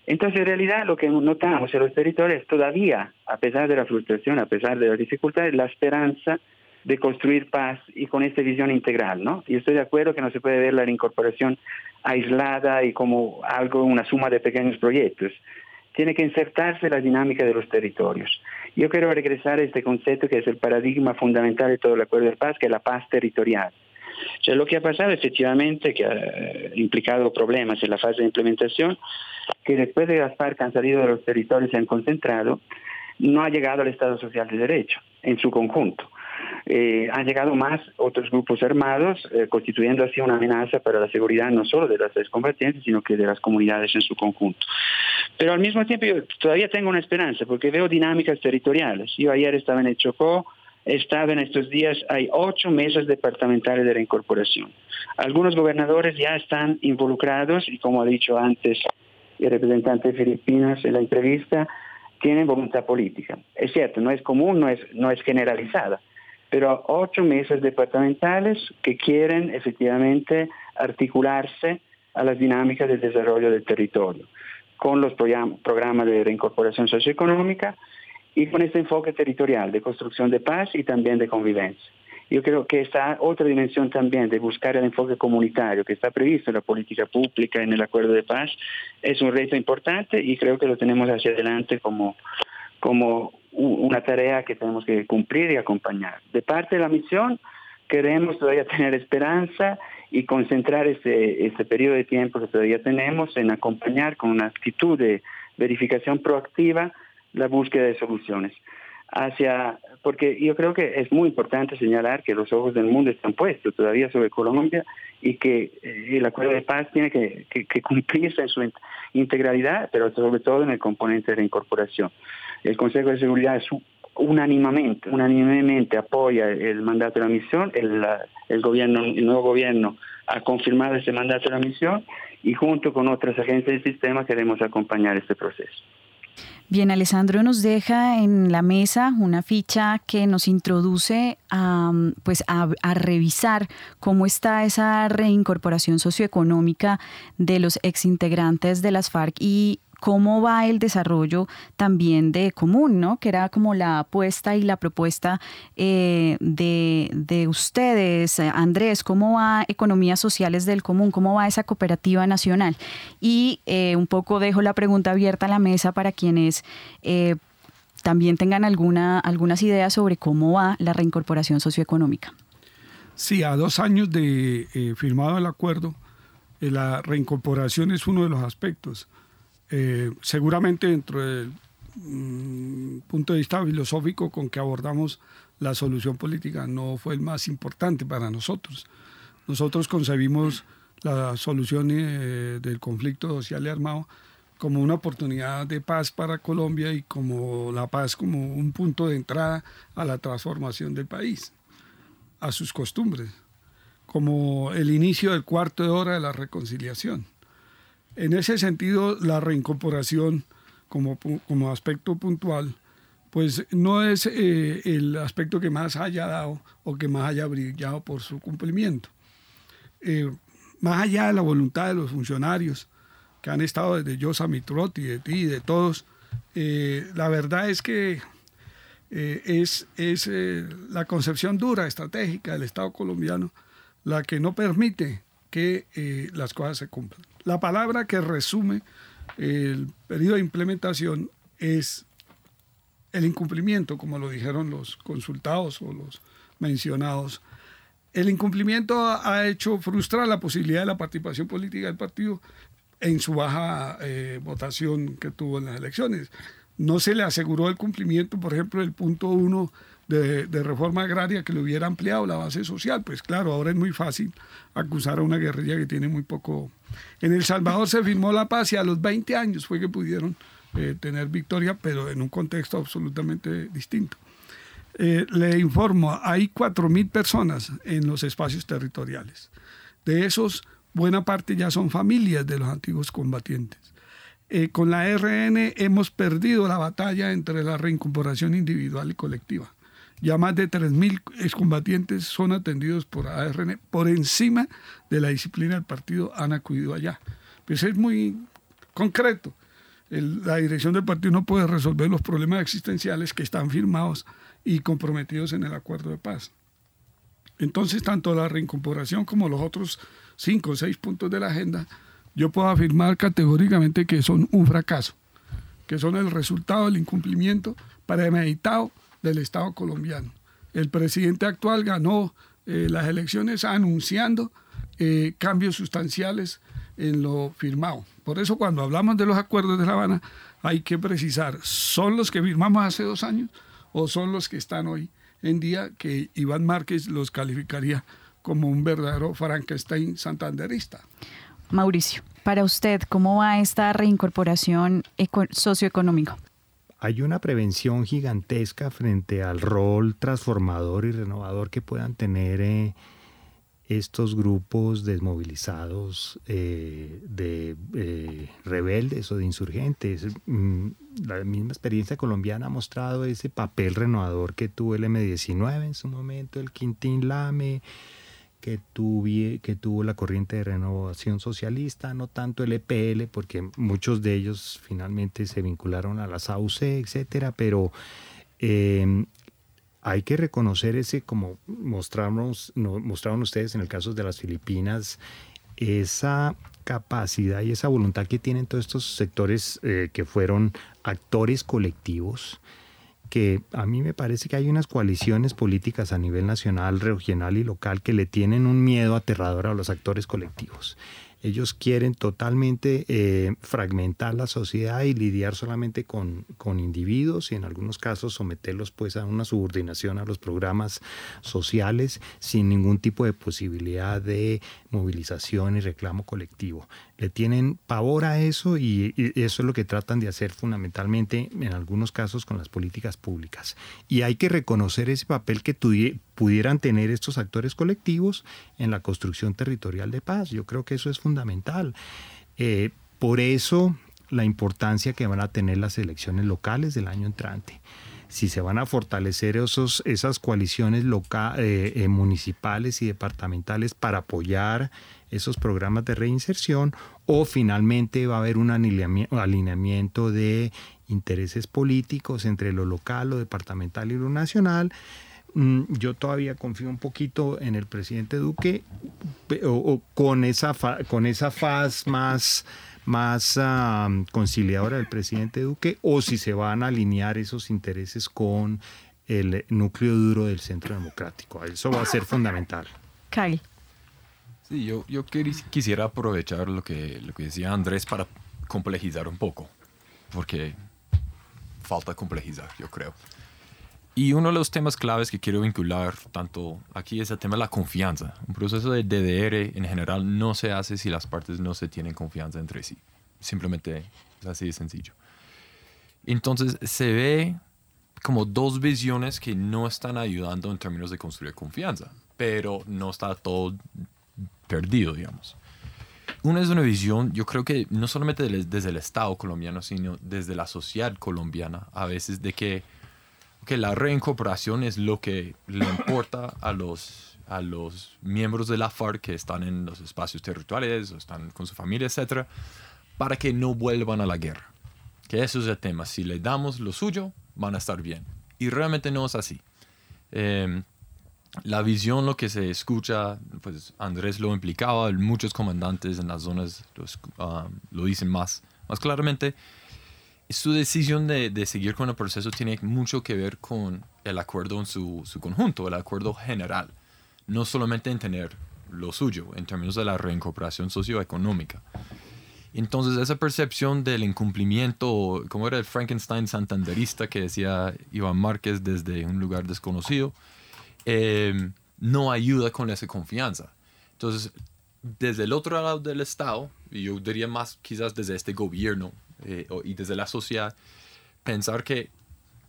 Entonces, en realidad, lo que notamos en los territorios todavía, a pesar de la frustración, a pesar de las dificultades, la esperanza de construir paz y con esta visión integral, ¿no? Y estoy de acuerdo que no se puede ver la incorporación aislada y como algo, una suma de pequeños proyectos. Tiene que insertarse la dinámica de los territorios. Yo quiero regresar a este concepto que es el paradigma fundamental de todo el acuerdo de paz, que es la paz territorial. O sea, lo que ha pasado efectivamente, que ha implicado problemas en la fase de implementación, que después de las FARC han salido de los territorios y se han concentrado, no ha llegado al Estado Social de Derecho en su conjunto. Eh, han llegado más otros grupos armados, eh, constituyendo así una amenaza para la seguridad no solo de las excombatientes, sino que de las comunidades en su conjunto. Pero al mismo tiempo yo todavía tengo una esperanza, porque veo dinámicas territoriales. Yo ayer estaba en el Chocó, estaba en estos días, hay ocho mesas departamentales de reincorporación. Algunos gobernadores ya están involucrados y como ha dicho antes el representante de Filipinas en la entrevista, tienen voluntad política. Es cierto, no es común, no es, no es generalizada, pero ocho mesas departamentales que quieren efectivamente articularse a las dinámicas del desarrollo del territorio, con los programas de reincorporación socioeconómica y con este enfoque territorial de construcción de paz y también de convivencia. yo creo que esta otra dimensión también de buscar el enfoque comunitario que está previsto en la política pública, en el acuerdo de paz, es un reto importante y creo que lo tenemos hacia adelante como, como una tarea que tenemos que cumplir y acompañar. De parte de la misión, queremos todavía tener esperanza y concentrar este, este periodo de tiempo que todavía tenemos en acompañar con una actitud de verificación proactiva la búsqueda de soluciones. Hacia, porque yo creo que es muy importante señalar que los ojos del mundo están puestos todavía sobre Colombia y que eh, el acuerdo de paz tiene que, que, cumplirse en su integralidad, pero sobre todo en el componente de reincorporación. El Consejo de Seguridad es unánimamente, unánimemente apoya el mandato de la misión, el, el, gobierno, el nuevo gobierno ha confirmado ese mandato de la misión y junto con otras agencias del sistema queremos acompañar este proceso. Bien, Alessandro nos deja en la mesa una ficha que nos introduce a, pues a, a, revisar cómo está esa reincorporación socioeconómica de los exintegrantes de las FARC y cómo va el desarrollo también de Común, ¿no? Que era como la apuesta y la propuesta eh, de, ustedes, Andrés, cómo va Economías Sociales del Común, cómo va esa cooperativa nacional. Y eh, un poco dejo la pregunta abierta a la mesa para quienes eh, también tengan alguna, algunas ideas sobre cómo va la reincorporación socioeconómica. Sí, a dos años de firmado el acuerdo, la reincorporación es uno de los aspectos eh, seguramente dentro del mm, punto de vista filosófico con que abordamos la solución política no fue el más importante para nosotros. Nosotros concebimos la solución eh, del conflicto social y armado como una oportunidad de paz para Colombia y como la paz como un punto de entrada a la transformación del país, a sus costumbres, como el inicio del cuarto de hora de la reconciliación. En ese sentido, la reincorporación como, como aspecto puntual, pues no es eh, el aspecto que más haya dado o que más haya brillado por su cumplimiento. Eh, más allá de la voluntad de los funcionarios que han estado desde Yosa Mitrotti, de ti, de todos, eh, la verdad es que es, es la concepción dura, estratégica del Estado colombiano la que no permite que las cosas se cumplan. La palabra que resume el periodo de implementación es el incumplimiento, como lo dijeron los consultados o los mencionados. El incumplimiento ha hecho frustrar la posibilidad de la participación política del partido en su baja eh, votación que tuvo en las elecciones. No se le aseguró el cumplimiento, por ejemplo, del punto uno de, reforma agraria que le hubiera ampliado la base social. Pues claro, ahora es muy fácil acusar a una guerrilla que tiene muy poco. En El Salvador se firmó la paz y a los 20 años fue que pudieron eh, tener victoria, pero en un contexto absolutamente distinto. Eh, le informo, hay 4.000 personas en los espacios territoriales. De esos, buena parte ya son familias de los antiguos combatientes. Eh, con la RN hemos perdido la batalla entre la reincorporación individual y colectiva. Ya más de 3.000 excombatientes son atendidos por ARN por encima de la disciplina del partido, han acudido allá. Pues es muy concreto. la dirección del partido no puede resolver los problemas existenciales que están firmados y comprometidos en el acuerdo de paz. Entonces, tanto la reincorporación como los otros cinco o seis puntos de la agenda, yo puedo afirmar categóricamente que son un fracaso, que son el resultado del incumplimiento premeditado del Estado colombiano. El presidente actual ganó eh, las elecciones anunciando eh, cambios sustanciales en lo firmado. Por eso cuando hablamos de los acuerdos de La Habana hay que precisar, ¿son los que firmamos hace dos años o son los que están hoy en día que Iván Márquez los calificaría como un verdadero Frankenstein santanderista? Mauricio, para usted, ¿cómo va esta reincorporación socioeconómica? Hay una prevención gigantesca frente al rol transformador y renovador que puedan tener eh, estos grupos desmovilizados eh, de eh, rebeldes o de insurgentes. Mm, la misma experiencia colombiana ha mostrado ese papel renovador que tuvo el M19 en su momento, el Quintín Lame, que, que tuvo la corriente de renovación socialista, no tanto el EPL, porque muchos de ellos finalmente se vincularon a la SAUC, etcétera, pero em, hay que reconocer ese, como mostramos, mostraron ustedes en el caso de las Filipinas, esa capacidad y esa voluntad que tienen todos estos sectores eh, que fueron actores colectivos, que a mí me parece que hay unas coaliciones políticas a nivel nacional, regional y local que le tienen un miedo aterrador a los actores colectivos. Ellos quieren totalmente eh, fragmentar la sociedad y lidiar solamente con, con, individuos y en algunos casos someterlos pues a una subordinación a los programas sociales sin ningún tipo de posibilidad de movilización y reclamo colectivo. Le tienen pavor a eso y, eso es lo que tratan de hacer fundamentalmente en algunos casos con las políticas públicas. Y hay que reconocer ese papel que pudieran tener estos actores colectivos en la construcción territorial de paz. Yo creo que eso es fundamental. Eh, por eso la importancia que van a tener las elecciones locales del año entrante si se van a fortalecer esos, esas coaliciones eh, eh, municipales y departamentales para apoyar esos programas de reinserción o finalmente va a haber un alineamiento de intereses políticos entre lo local, lo departamental y lo nacional. Mm, yo todavía confío un poquito en el presidente Duque o, con, esa con esa faz más más conciliadora del presidente Duque o si se van a alinear esos intereses con el núcleo duro del centro democrático. Eso va a ser fundamental. Kyle. Sí, yo, yo quisiera aprovechar lo que, lo que decía Andrés para complejizar un poco, porque falta complejizar, yo creo. Y uno de los temas claves que quiero vincular tanto aquí es el tema de la confianza. Un proceso de DDR en general no se hace si las partes no se tienen confianza entre sí. Simplemente es así de sencillo. Entonces se ve como dos visiones que no están ayudando en términos de construir confianza, pero no está todo perdido, digamos. Una es una visión, yo creo que no solamente desde el Estado colombiano, sino desde la sociedad colombiana, a veces de que que la reincorporación es lo que le importa a los, a los miembros de la FARC que están en los espacios territoriales o están con su familia, etcétera, para que no vuelvan a la guerra. Que eso es el tema. Si le damos lo suyo, van a estar bien. Y realmente no es así. Em, la visión, lo que se escucha, pues Andrés lo implicaba, muchos comandantes en las zonas ah, lo dicen más, más claramente, su decisión de, de, seguir con el proceso tiene mucho que ver con el acuerdo en su, su, conjunto, el acuerdo general, no solamente en tener lo suyo en términos de la reincorporación socioeconómica. Entonces esa percepción del incumplimiento, como era el Frankenstein santanderista que decía Iván Márquez desde un lugar desconocido, eh, no ayuda con esa confianza. Entonces, desde el otro lado del Estado, y yo diría más quizás desde este gobierno eh, y desde la sociedad, pensar que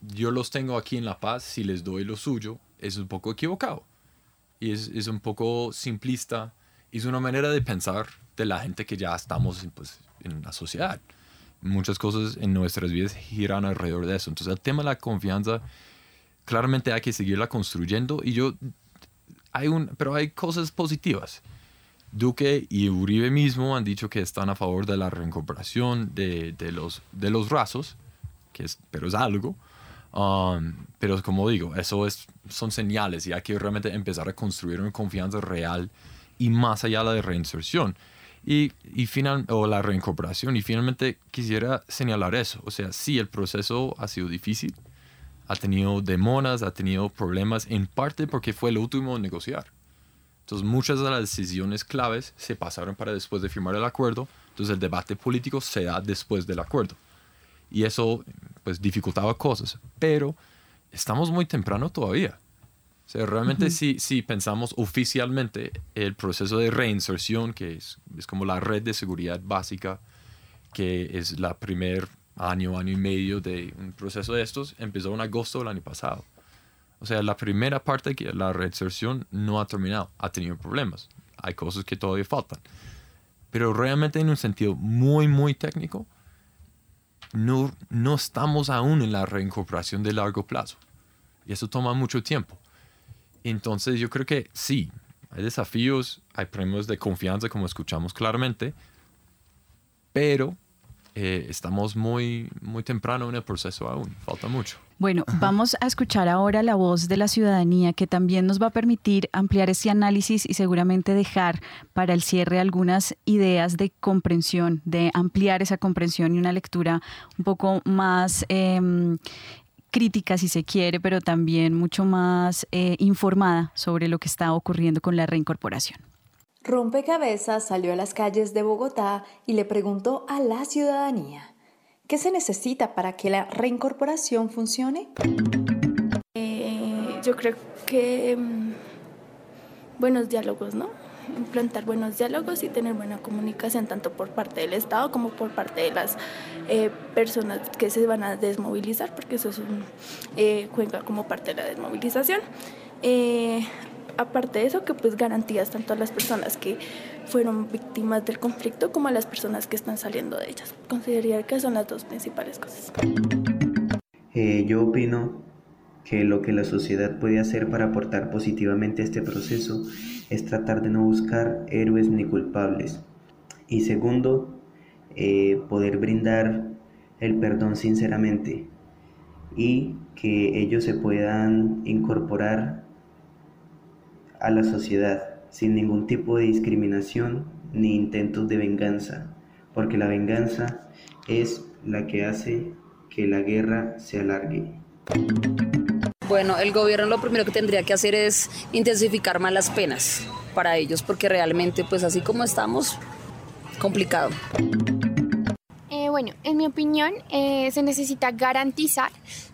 yo los tengo aquí en La Paz, si les doy lo suyo, es un poco equivocado. Y es, es un poco simplista. Es una manera de pensar de la gente que ya estamos pues, en la sociedad. Muchas cosas en nuestras vidas giran alrededor de eso. Entonces el tema de la confianza, claramente hay que seguirla construyendo. Y yo, hay un, pero hay cosas positivas. Duque y Uribe mismo han dicho que están a favor de la reincorporación de, de los, de los rasos, que es, pero es algo. Um, pero como digo, eso es, son señales y hay que realmente empezar a construir una confianza real y más allá de la reinserción y, y final, o la reincorporación. Y finalmente quisiera señalar eso. O sea, sí, el proceso ha sido difícil, ha tenido demoras, ha tenido problemas, en parte porque fue el último en negociar. Entonces muchas de las decisiones claves se pasaron para después de firmar el acuerdo, entonces el debate político se da después del acuerdo. Y eso pues dificultaba cosas, pero estamos muy temprano todavía. O sea, realmente si, si pensamos oficialmente el proceso de reinserción, que es, es como la red de seguridad básica, que es la primer año, año y medio de un proceso de estos, empezó en agosto del año pasado. O sea, la primera parte, que la reinserción no ha terminado, ha tenido problemas. Hay cosas que todavía faltan. Pero realmente en un sentido muy, muy técnico, no, no estamos aún en la reincorporación de largo plazo. Y eso toma mucho tiempo. Entonces yo creo que sí, hay desafíos, hay premios de confianza como escuchamos claramente, pero eh, estamos muy, muy temprano en el proceso aún, falta mucho. Bueno, vamos a escuchar ahora la voz de la ciudadanía que también nos va a permitir ampliar este análisis y seguramente dejar para el cierre algunas ideas de comprensión, de ampliar esa comprensión y una lectura un poco más em, crítica si se quiere, pero también mucho más eh, informada sobre lo que está ocurriendo con la reincorporación. Rompecabezas salió a las calles de Bogotá y le preguntó a la ciudadanía, ¿qué se necesita para que la reincorporación funcione? Eh, yo creo que mm, buenos diálogos, ¿no? implantar buenos diálogos y tener buena comunicación tanto por parte del Estado como por parte de las eh, personas que se van a desmovilizar, porque eso es un, eh, como parte de la desmovilización. Eh, aparte de eso, que pues garantías tanto a las personas que fueron víctimas del conflicto como a las personas que están saliendo de ellas. Consideraría que son las dos principales cosas. yo opino que lo que la sociedad puede hacer para aportar positivamente a este proceso es tratar de no buscar héroes ni culpables. Y segundo, eh, poder brindar el perdón sinceramente y que ellos se puedan incorporar a la sociedad sin ningún tipo de discriminación ni intentos de venganza, porque la venganza es la que hace que la guerra se alargue. Bueno, el gobierno lo primero que tendría que hacer es intensificar más las penas para ellos, porque realmente, pues así como estamos, complicado. Eh, bueno, en mi opinión, eh, se necesita garantizar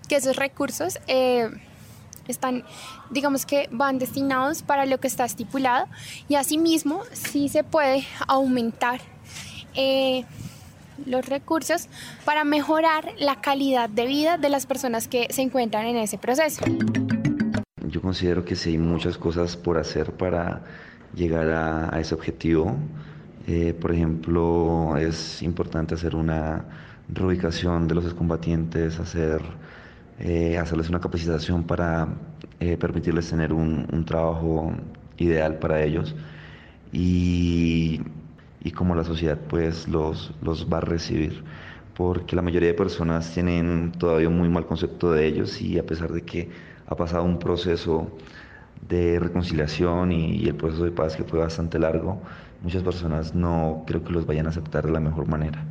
que esos recursos eh, están, digamos que van destinados para lo que está estipulado y asimismo sí se puede aumentar los recursos para mejorar la calidad de vida de las personas que se encuentran en ese proceso. Yo considero que sí hay muchas cosas por hacer para llegar a, ese objetivo. Eh, por ejemplo, es importante hacer una reubicación de los excombatientes, hacer, eh, hacerles una capacitación para eh, permitirles tener un, un trabajo ideal para ellos. Y y cómo la sociedad pues los, los va a recibir porque la mayoría de personas tienen todavía un muy mal concepto de ellos y a pesar de que ha pasado un proceso de reconciliación y, el proceso de paz que fue bastante largo, muchas personas no creo que los vayan a aceptar de la mejor manera.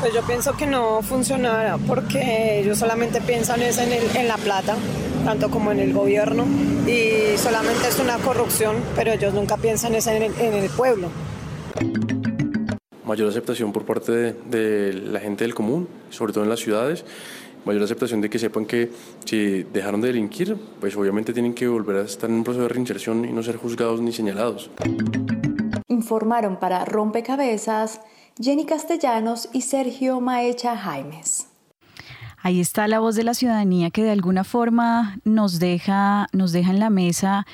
Pues yo pienso que no funcionará porque ellos solamente piensan es en, el, en la plata, tanto como en el gobierno, y solamente es una corrupción, pero ellos nunca piensan es en el, en el pueblo. Mayor aceptación por parte de, de la gente del común, sobre todo en las ciudades, mayor aceptación de que sepan que si dejaron de delinquir, pues obviamente tienen que volver a estar en un proceso de reinserción y no ser juzgados ni señalados. Informaron para Rompecabezas Jenny Castellanos y Sergio Maecha Jaimes. Ahí está la voz de la ciudadanía que de alguna forma nos deja, nos deja en la mesa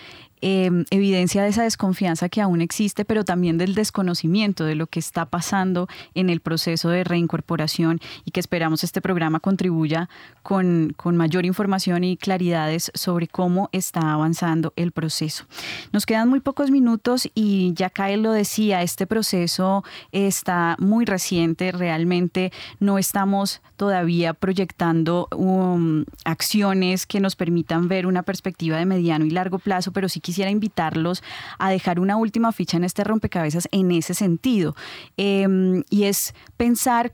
Em, evidencia de esa desconfianza que aún existe, pero también del desconocimiento de lo que está pasando en el proceso de reincorporación y que esperamos este programa contribuya con, con mayor información y claridades sobre cómo está avanzando el proceso. Nos quedan muy pocos minutos y ya Kyle lo decía, este proceso está muy reciente, realmente no estamos todavía proyectando um, acciones que nos permitan ver una perspectiva de mediano y largo plazo, pero sí quisiera invitarlos a dejar una última ficha en este rompecabezas en ese sentido. Em, y es pensar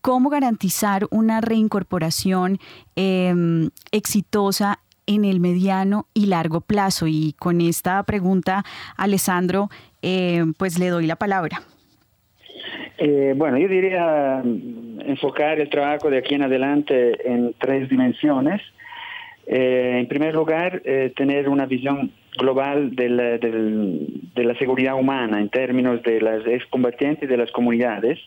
cómo garantizar una reincorporación em, exitosa en el mediano y largo plazo. Y con esta pregunta, Alessandro, em, pues le doy la palabra. Eh, bueno, yo diría mm, enfocar el trabajo de aquí en adelante en tres dimensiones. Eh, en primer lugar, eh, tener una visión global de la, de la, seguridad humana en términos de las excombatientes de las comunidades.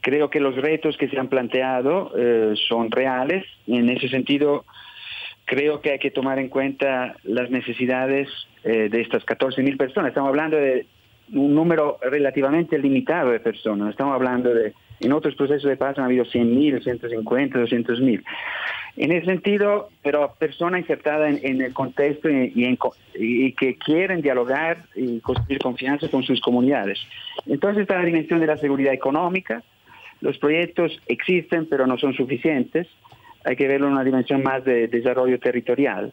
Creo que los retos que se han planteado eh, son reales en ese sentido creo que hay que tomar en cuenta las necesidades de estas 14.000 personas. Estamos hablando de un número relativamente limitado de personas. Estamos hablando de, en otros procesos de paz han habido 100.000, 150, 200.000. En ese sentido, pero personas insertadas en, el contexto y, y, que quieren dialogar y construir confianza con sus comunidades. Entonces está la dimensión de la seguridad económica, Los proyectos existen, pero no son suficientes. Hay que verlo en una dimensión más de desarrollo territorial.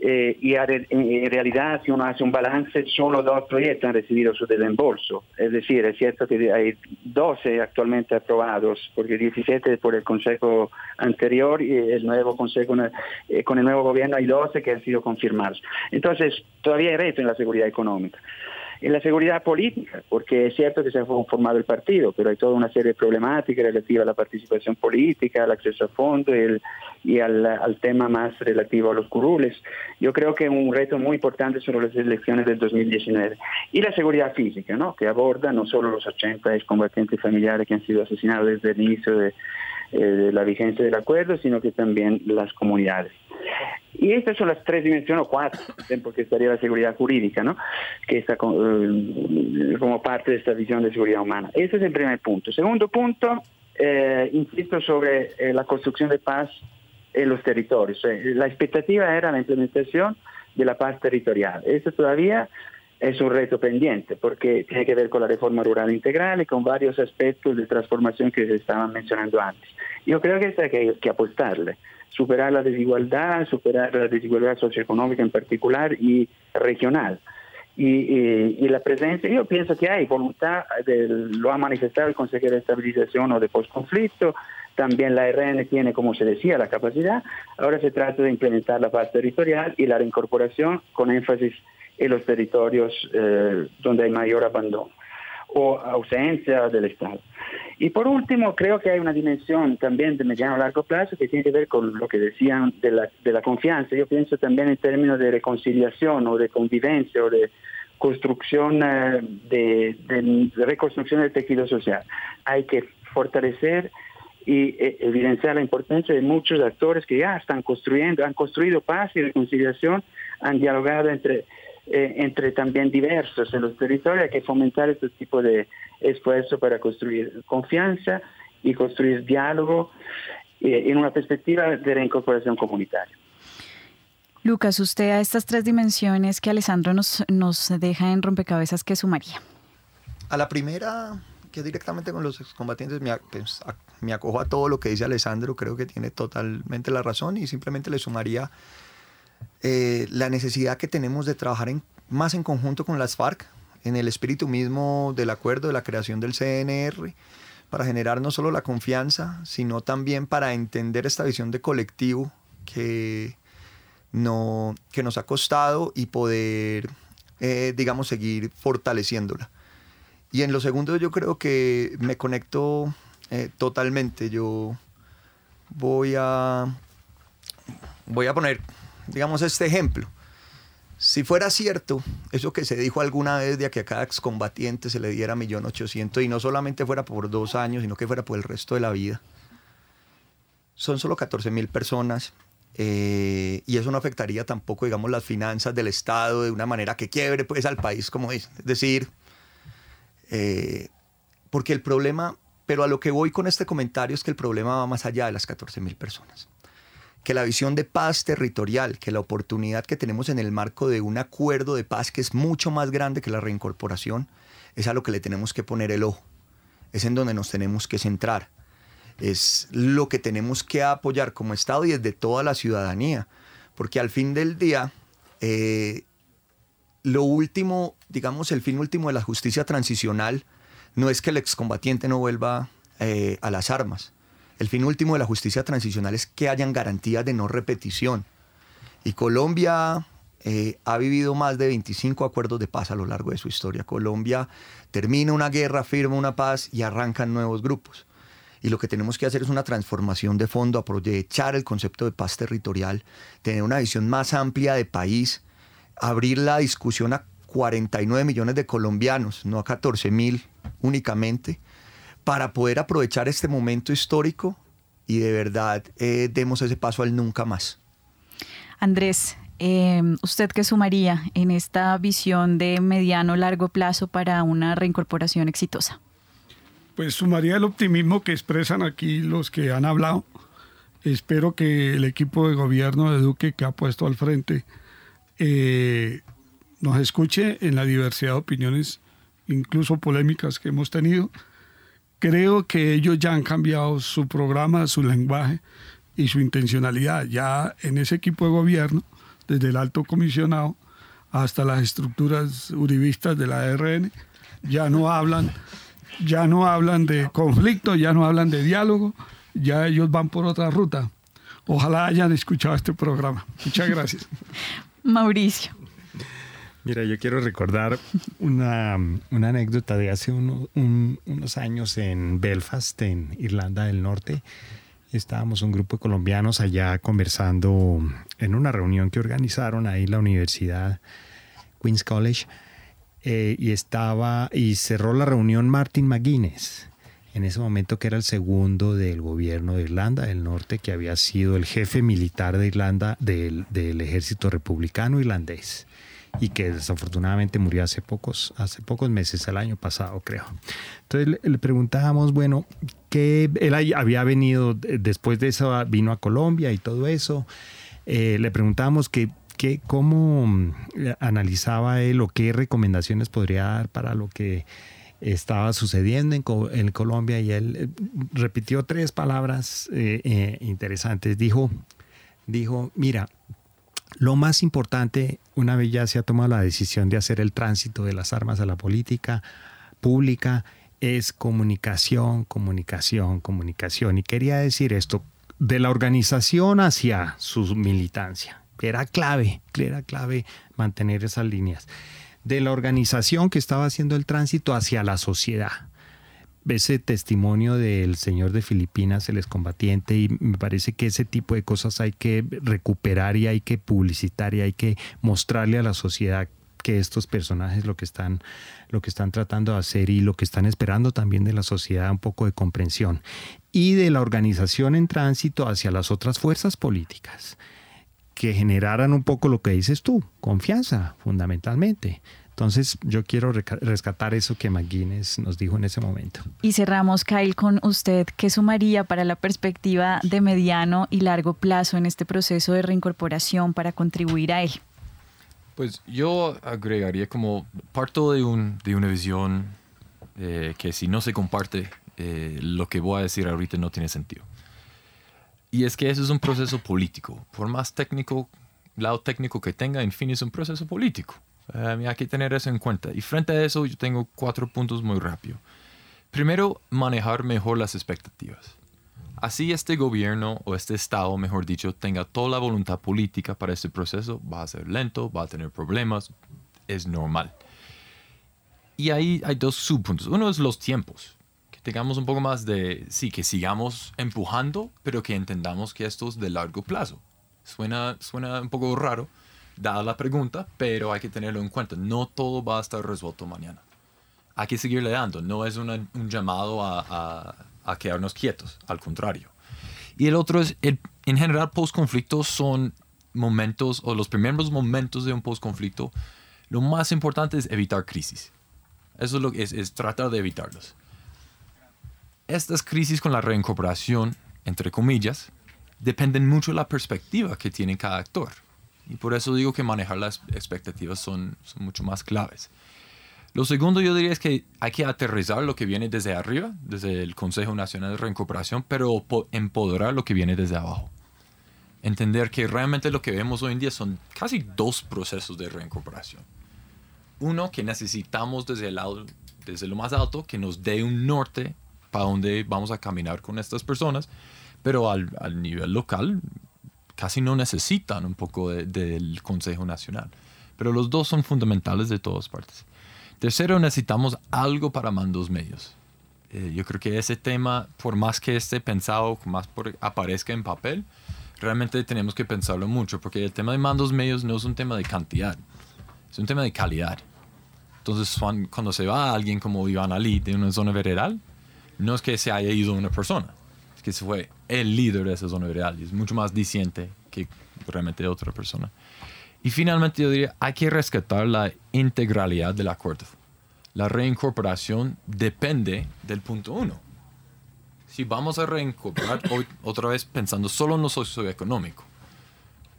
Eh, y en realidad, si uno hace un balance, solo dos proyectos han recibido su desembolso. Es decir, es cierto que hay 12 actualmente aprobados, porque 17 por el Consejo anterior y el nuevo Consejo, eh, con el nuevo gobierno hay 12 que han sido confirmados. Entonces, todavía hay reto en la seguridad económica en la seguridad política, porque es cierto que se ha formado el partido, pero hay toda una serie de problemáticas relativas a la participación política, al acceso a fondos y, al, tema más relativo a los curules. Yo creo que un reto muy importante son las elecciones del 2019. Y la seguridad física, ¿no? que aborda no solo los 80 excombatientes familiares que han sido asesinados desde el inicio de, eh, de la vigencia del acuerdo, sino que también las comunidades. Y estas son las tres dimensiones, o cuatro, porque estaría la seguridad jurídica, ¿no? que está eh, como parte de esta visión de seguridad humana. Ese es el primer punto. Segundo punto, eh, insisto sobre eh, la construcción de paz en los territorios. la expectativa era la implementación de la paz territorial. Esto todavía es un reto pendiente porque tiene que ver con la reforma rural integral y con varios aspectos de transformación que se estaban mencionando antes. Yo creo que hay que apostarle superar la desigualdad, superar la desigualdad socioeconómica en particular y regional. Y, la presencia, yo pienso que hay voluntad, lo ha manifestado el consejero de estabilización o de postconflicto, también la RN tiene, como se decía, la capacidad, ahora se trata de implementar la paz territorial y la reincorporación con énfasis en los territorios eh, donde hay mayor abandono o ausencia del Estado. Y por último, creo que hay una dimensión también de mediano a largo plazo que tiene que ver con lo que decían de la, de la confianza. Yo pienso también en términos de reconciliación o de convivencia o de construcción, eh, de, de, reconstrucción del tejido social. Hay que fortalecer y eh, evidenciar la importancia de muchos actores que ya están construyendo, han construido paz y reconciliación, han dialogado entre eh, entre también diversos en los territorios, hay que fomentar este tipo de esfuerzo para construir confianza y construir diálogo eh, en una perspectiva de reincorporación comunitaria. Lucas, usted a estas tres dimensiones que Alessandro nos, nos deja en rompecabezas, ¿qué sumaría? A la primera, que directamente con los excombatientes, me, pues, me acojo a todo lo que dice Alessandro, creo que tiene totalmente la razón y simplemente le sumaría eh, la necesidad que tenemos de trabajar en, más en conjunto con las FARC, en el espíritu mismo del acuerdo de la creación del CNR, para generar no solo la confianza, sino también para entender esta visión de colectivo que, no, que nos ha costado y poder, eh, digamos, seguir fortaleciéndola. Y en lo segundo yo creo que me conecto eh, totalmente. Yo voy a, voy a poner digamos, este ejemplo. Si fuera cierto eso que se dijo alguna vez de que a cada excombatiente se le diera 1.800.000 y no solamente fuera por dos años, sino que fuera por el resto de la vida, son solo 14.000 personas eh, y eso no afectaría tampoco, digamos, las finanzas del Estado de una manera que quiebre pues al país como es. Es decir, eh, porque el problema, pero a lo que voy con este comentario es que el problema va más allá de las 14.000 personas que la visión de paz territorial, que la oportunidad que tenemos en el marco de un acuerdo de paz que es mucho más grande que la reincorporación, es a lo que le tenemos que poner el ojo, es en donde nos tenemos que centrar, es lo que tenemos que apoyar como Estado y desde toda la ciudadanía, porque al fin del día, eh, lo último, digamos, el fin último de la justicia transicional no es que el excombatiente no vuelva eh, a las armas, el fin último de la justicia transicional es que hayan garantías de no repetición. Y Colombia eh, ha vivido más de 25 acuerdos de paz a lo largo de su historia. Colombia termina una guerra, firma una paz y arrancan nuevos grupos. Y lo que tenemos que hacer es una transformación de fondo, aprovechar el concepto de paz territorial, tener una visión más amplia de país, abrir la discusión a 49 millones de colombianos, no a 14 mil únicamente, para poder aprovechar este momento histórico y de verdad eh, demos ese paso al nunca más. Andrés, eh, ¿usted qué sumaría en esta visión de mediano largo plazo para una reincorporación exitosa? Pues sumaría el optimismo que expresan aquí los que han hablado. Espero que el equipo de gobierno de Duque que ha puesto al frente eh, nos escuche en la diversidad de opiniones, incluso polémicas que hemos tenido creo que ellos ya han cambiado su programa, su lenguaje y su intencionalidad. Ya en ese equipo de gobierno, desde el alto comisionado hasta las estructuras uribistas de la ARN, ya no hablan, ya no hablan de conflicto, ya no hablan de diálogo, ya ellos van por otra ruta. Ojalá hayan escuchado este programa. Muchas gracias. Mauricio. Mira, yo quiero recordar una, anécdota de hace uno- un- unos años en Belfast, en Irlanda del Norte. Estábamos un grupo de colombianos allá conversando en una reunión que organizaron ahí la universidad Queen's College. eh, y estaba y cerró la reunión Martin McGuinness, en ese momento que era el segundo del gobierno de Irlanda del Norte, que había sido el jefe militar de Irlanda del ejército republicano irlandés y que desafortunadamente murió hace pocos, hace pocos meses, el año pasado creo. Entonces le, preguntábamos, bueno, que él había venido, de- después de eso vino a Colombia y todo eso, Eh, le preguntábamos que, que cómo mm, analizaba él o qué recomendaciones podría dar para lo que estaba sucediendo en, Co- en Colombia y él eh, repitió tres palabras eh, eh, interesantes. Dijo, dijo, mira, lo más importante, una vez ya se ha tomado la decisión de hacer el tránsito de las armas a la política pública, es comunicación, comunicación, comunicación. Y quería decir esto, de la organización hacia su militancia, era clave, era clave mantener esas líneas. De la organización que estaba haciendo el tránsito hacia la sociedad ese testimonio del señor de Filipinas, el excombatiente, y me parece que ese tipo de cosas hay que recuperar y hay que publicitar y hay que mostrarle a la sociedad que estos personajes lo que están lo que están tratando de hacer y lo que están esperando también de la sociedad un poco de comprensión y de la organización en tránsito hacia las otras fuerzas políticas que generaran un poco lo que dices tú, confianza fundamentalmente. Entonces yo quiero rescatar eso que McGuinness nos dijo en ese momento. Y cerramos, Kyle, con usted. ¿Qué sumaría para la perspectiva de mediano y largo plazo en este proceso de reincorporación para contribuir a él? Pues yo agregaría como parto de, un, de una visión eh, que si no se comparte, eh, lo que voy a decir ahorita no tiene sentido. Y es que eso es un proceso político. Por más técnico, lado técnico que tenga, en fin, es un proceso político. Eh, hay que tener eso en cuenta. Y frente a eso, yo tengo cuatro puntos muy rápido. Primero, manejar mejor las expectativas. Así este gobierno o este Estado, mejor dicho, tenga toda la voluntad política para este proceso, va a ser lento, va a tener problemas, es normal. Y ahí hay dos subpuntos. Uno es los tiempos. Que tengamos un poco más de, sí, que sigamos empujando, pero que entendamos que esto es de largo plazo. Suena, suena un poco raro, dada la pregunta, pero hay que tenerlo en cuenta. No todo va a estar resuelto mañana. Hay que seguirle dando. No es una- un llamado a, a- a quedarnos quietos, al contrario. Y el otro es, el, en general, post-conflicto son momentos, o los primeros momentos de un post-conflicto, lo más importante es evitar crisis. Eso es lo es, es tratar de evitarlos. Estas crisis con la reincorporación, entre comillas, dependen mucho de la perspectiva que tiene cada actor. Y por eso digo que manejar las expectativas son, son mucho más claves. Lo segundo yo diría es que hay que aterrizar lo que viene desde arriba, desde el Consejo Nacional de Reincorporación, pero po- empoderar lo que viene desde abajo. Entender que realmente lo que vemos hoy en día son casi dos procesos de reincorporación. Uno que necesitamos desde, el lado, desde lo más alto, que nos dé un norte para dónde vamos a caminar con estas personas, pero al, al nivel local casi no necesitan un poco de- del Consejo Nacional. Pero los dos son fundamentales de todas partes. Tercero, necesitamos algo para mandos medios. Eh, yo creo que ese tema, por más que esté pensado, más por aparezca en papel, realmente tenemos que pensarlo mucho, porque el tema de mandos medios no es un tema de cantidad, es un tema de calidad. Entonces, cuan- cuando se va alguien como Iván Ali de una zona veredal, no es que se haya ido una persona, es que se fue el líder de esa zona veredal y es mucho más diciente que realmente otra persona. Y finalmente yo diría, hay que rescatar la integralidad del acuerdo. La reincorporación depende del punto uno. Si vamos a reincorporar hoy, otra vez pensando solo en lo socioeconómico,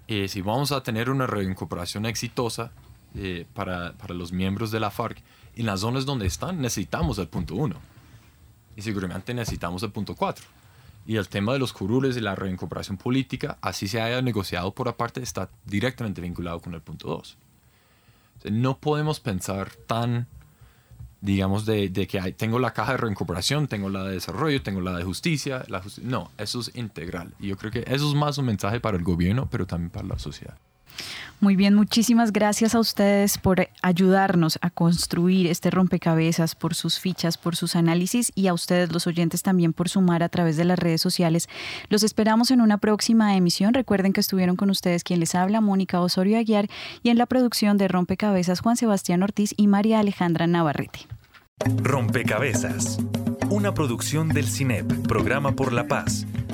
eh, si vamos a tener una reincorporación exitosa eh, para, para los miembros de la FARC, en las zonas donde están necesitamos el punto uno. y seguramente necesitamos el punto 4. Y el tema de los curules y la reincorporación política, así se haya negociado por aparte, está directamente vinculado con el punto 2. no podemos pensar tan, digamos, de, que hay, tengo la caja de reincorporación, tengo la de desarrollo, tengo la de justicia. La no, eso es integral. Y yo creo que eso es más un mensaje para el gobierno, pero también para la sociedad. Muy bien, muchísimas gracias a ustedes por ayudarnos a construir este rompecabezas, por sus fichas, por sus análisis y a ustedes los oyentes también por sumar a través de las redes sociales. Los esperamos en una próxima emisión. Recuerden que estuvieron con ustedes quien les habla, Mónica Osorio Aguiar, y en la producción de Rompecabezas Juan Sebastián Ortiz y María Alejandra Navarrete. Rompecabezas, una producción del CINEP, Programa por la Paz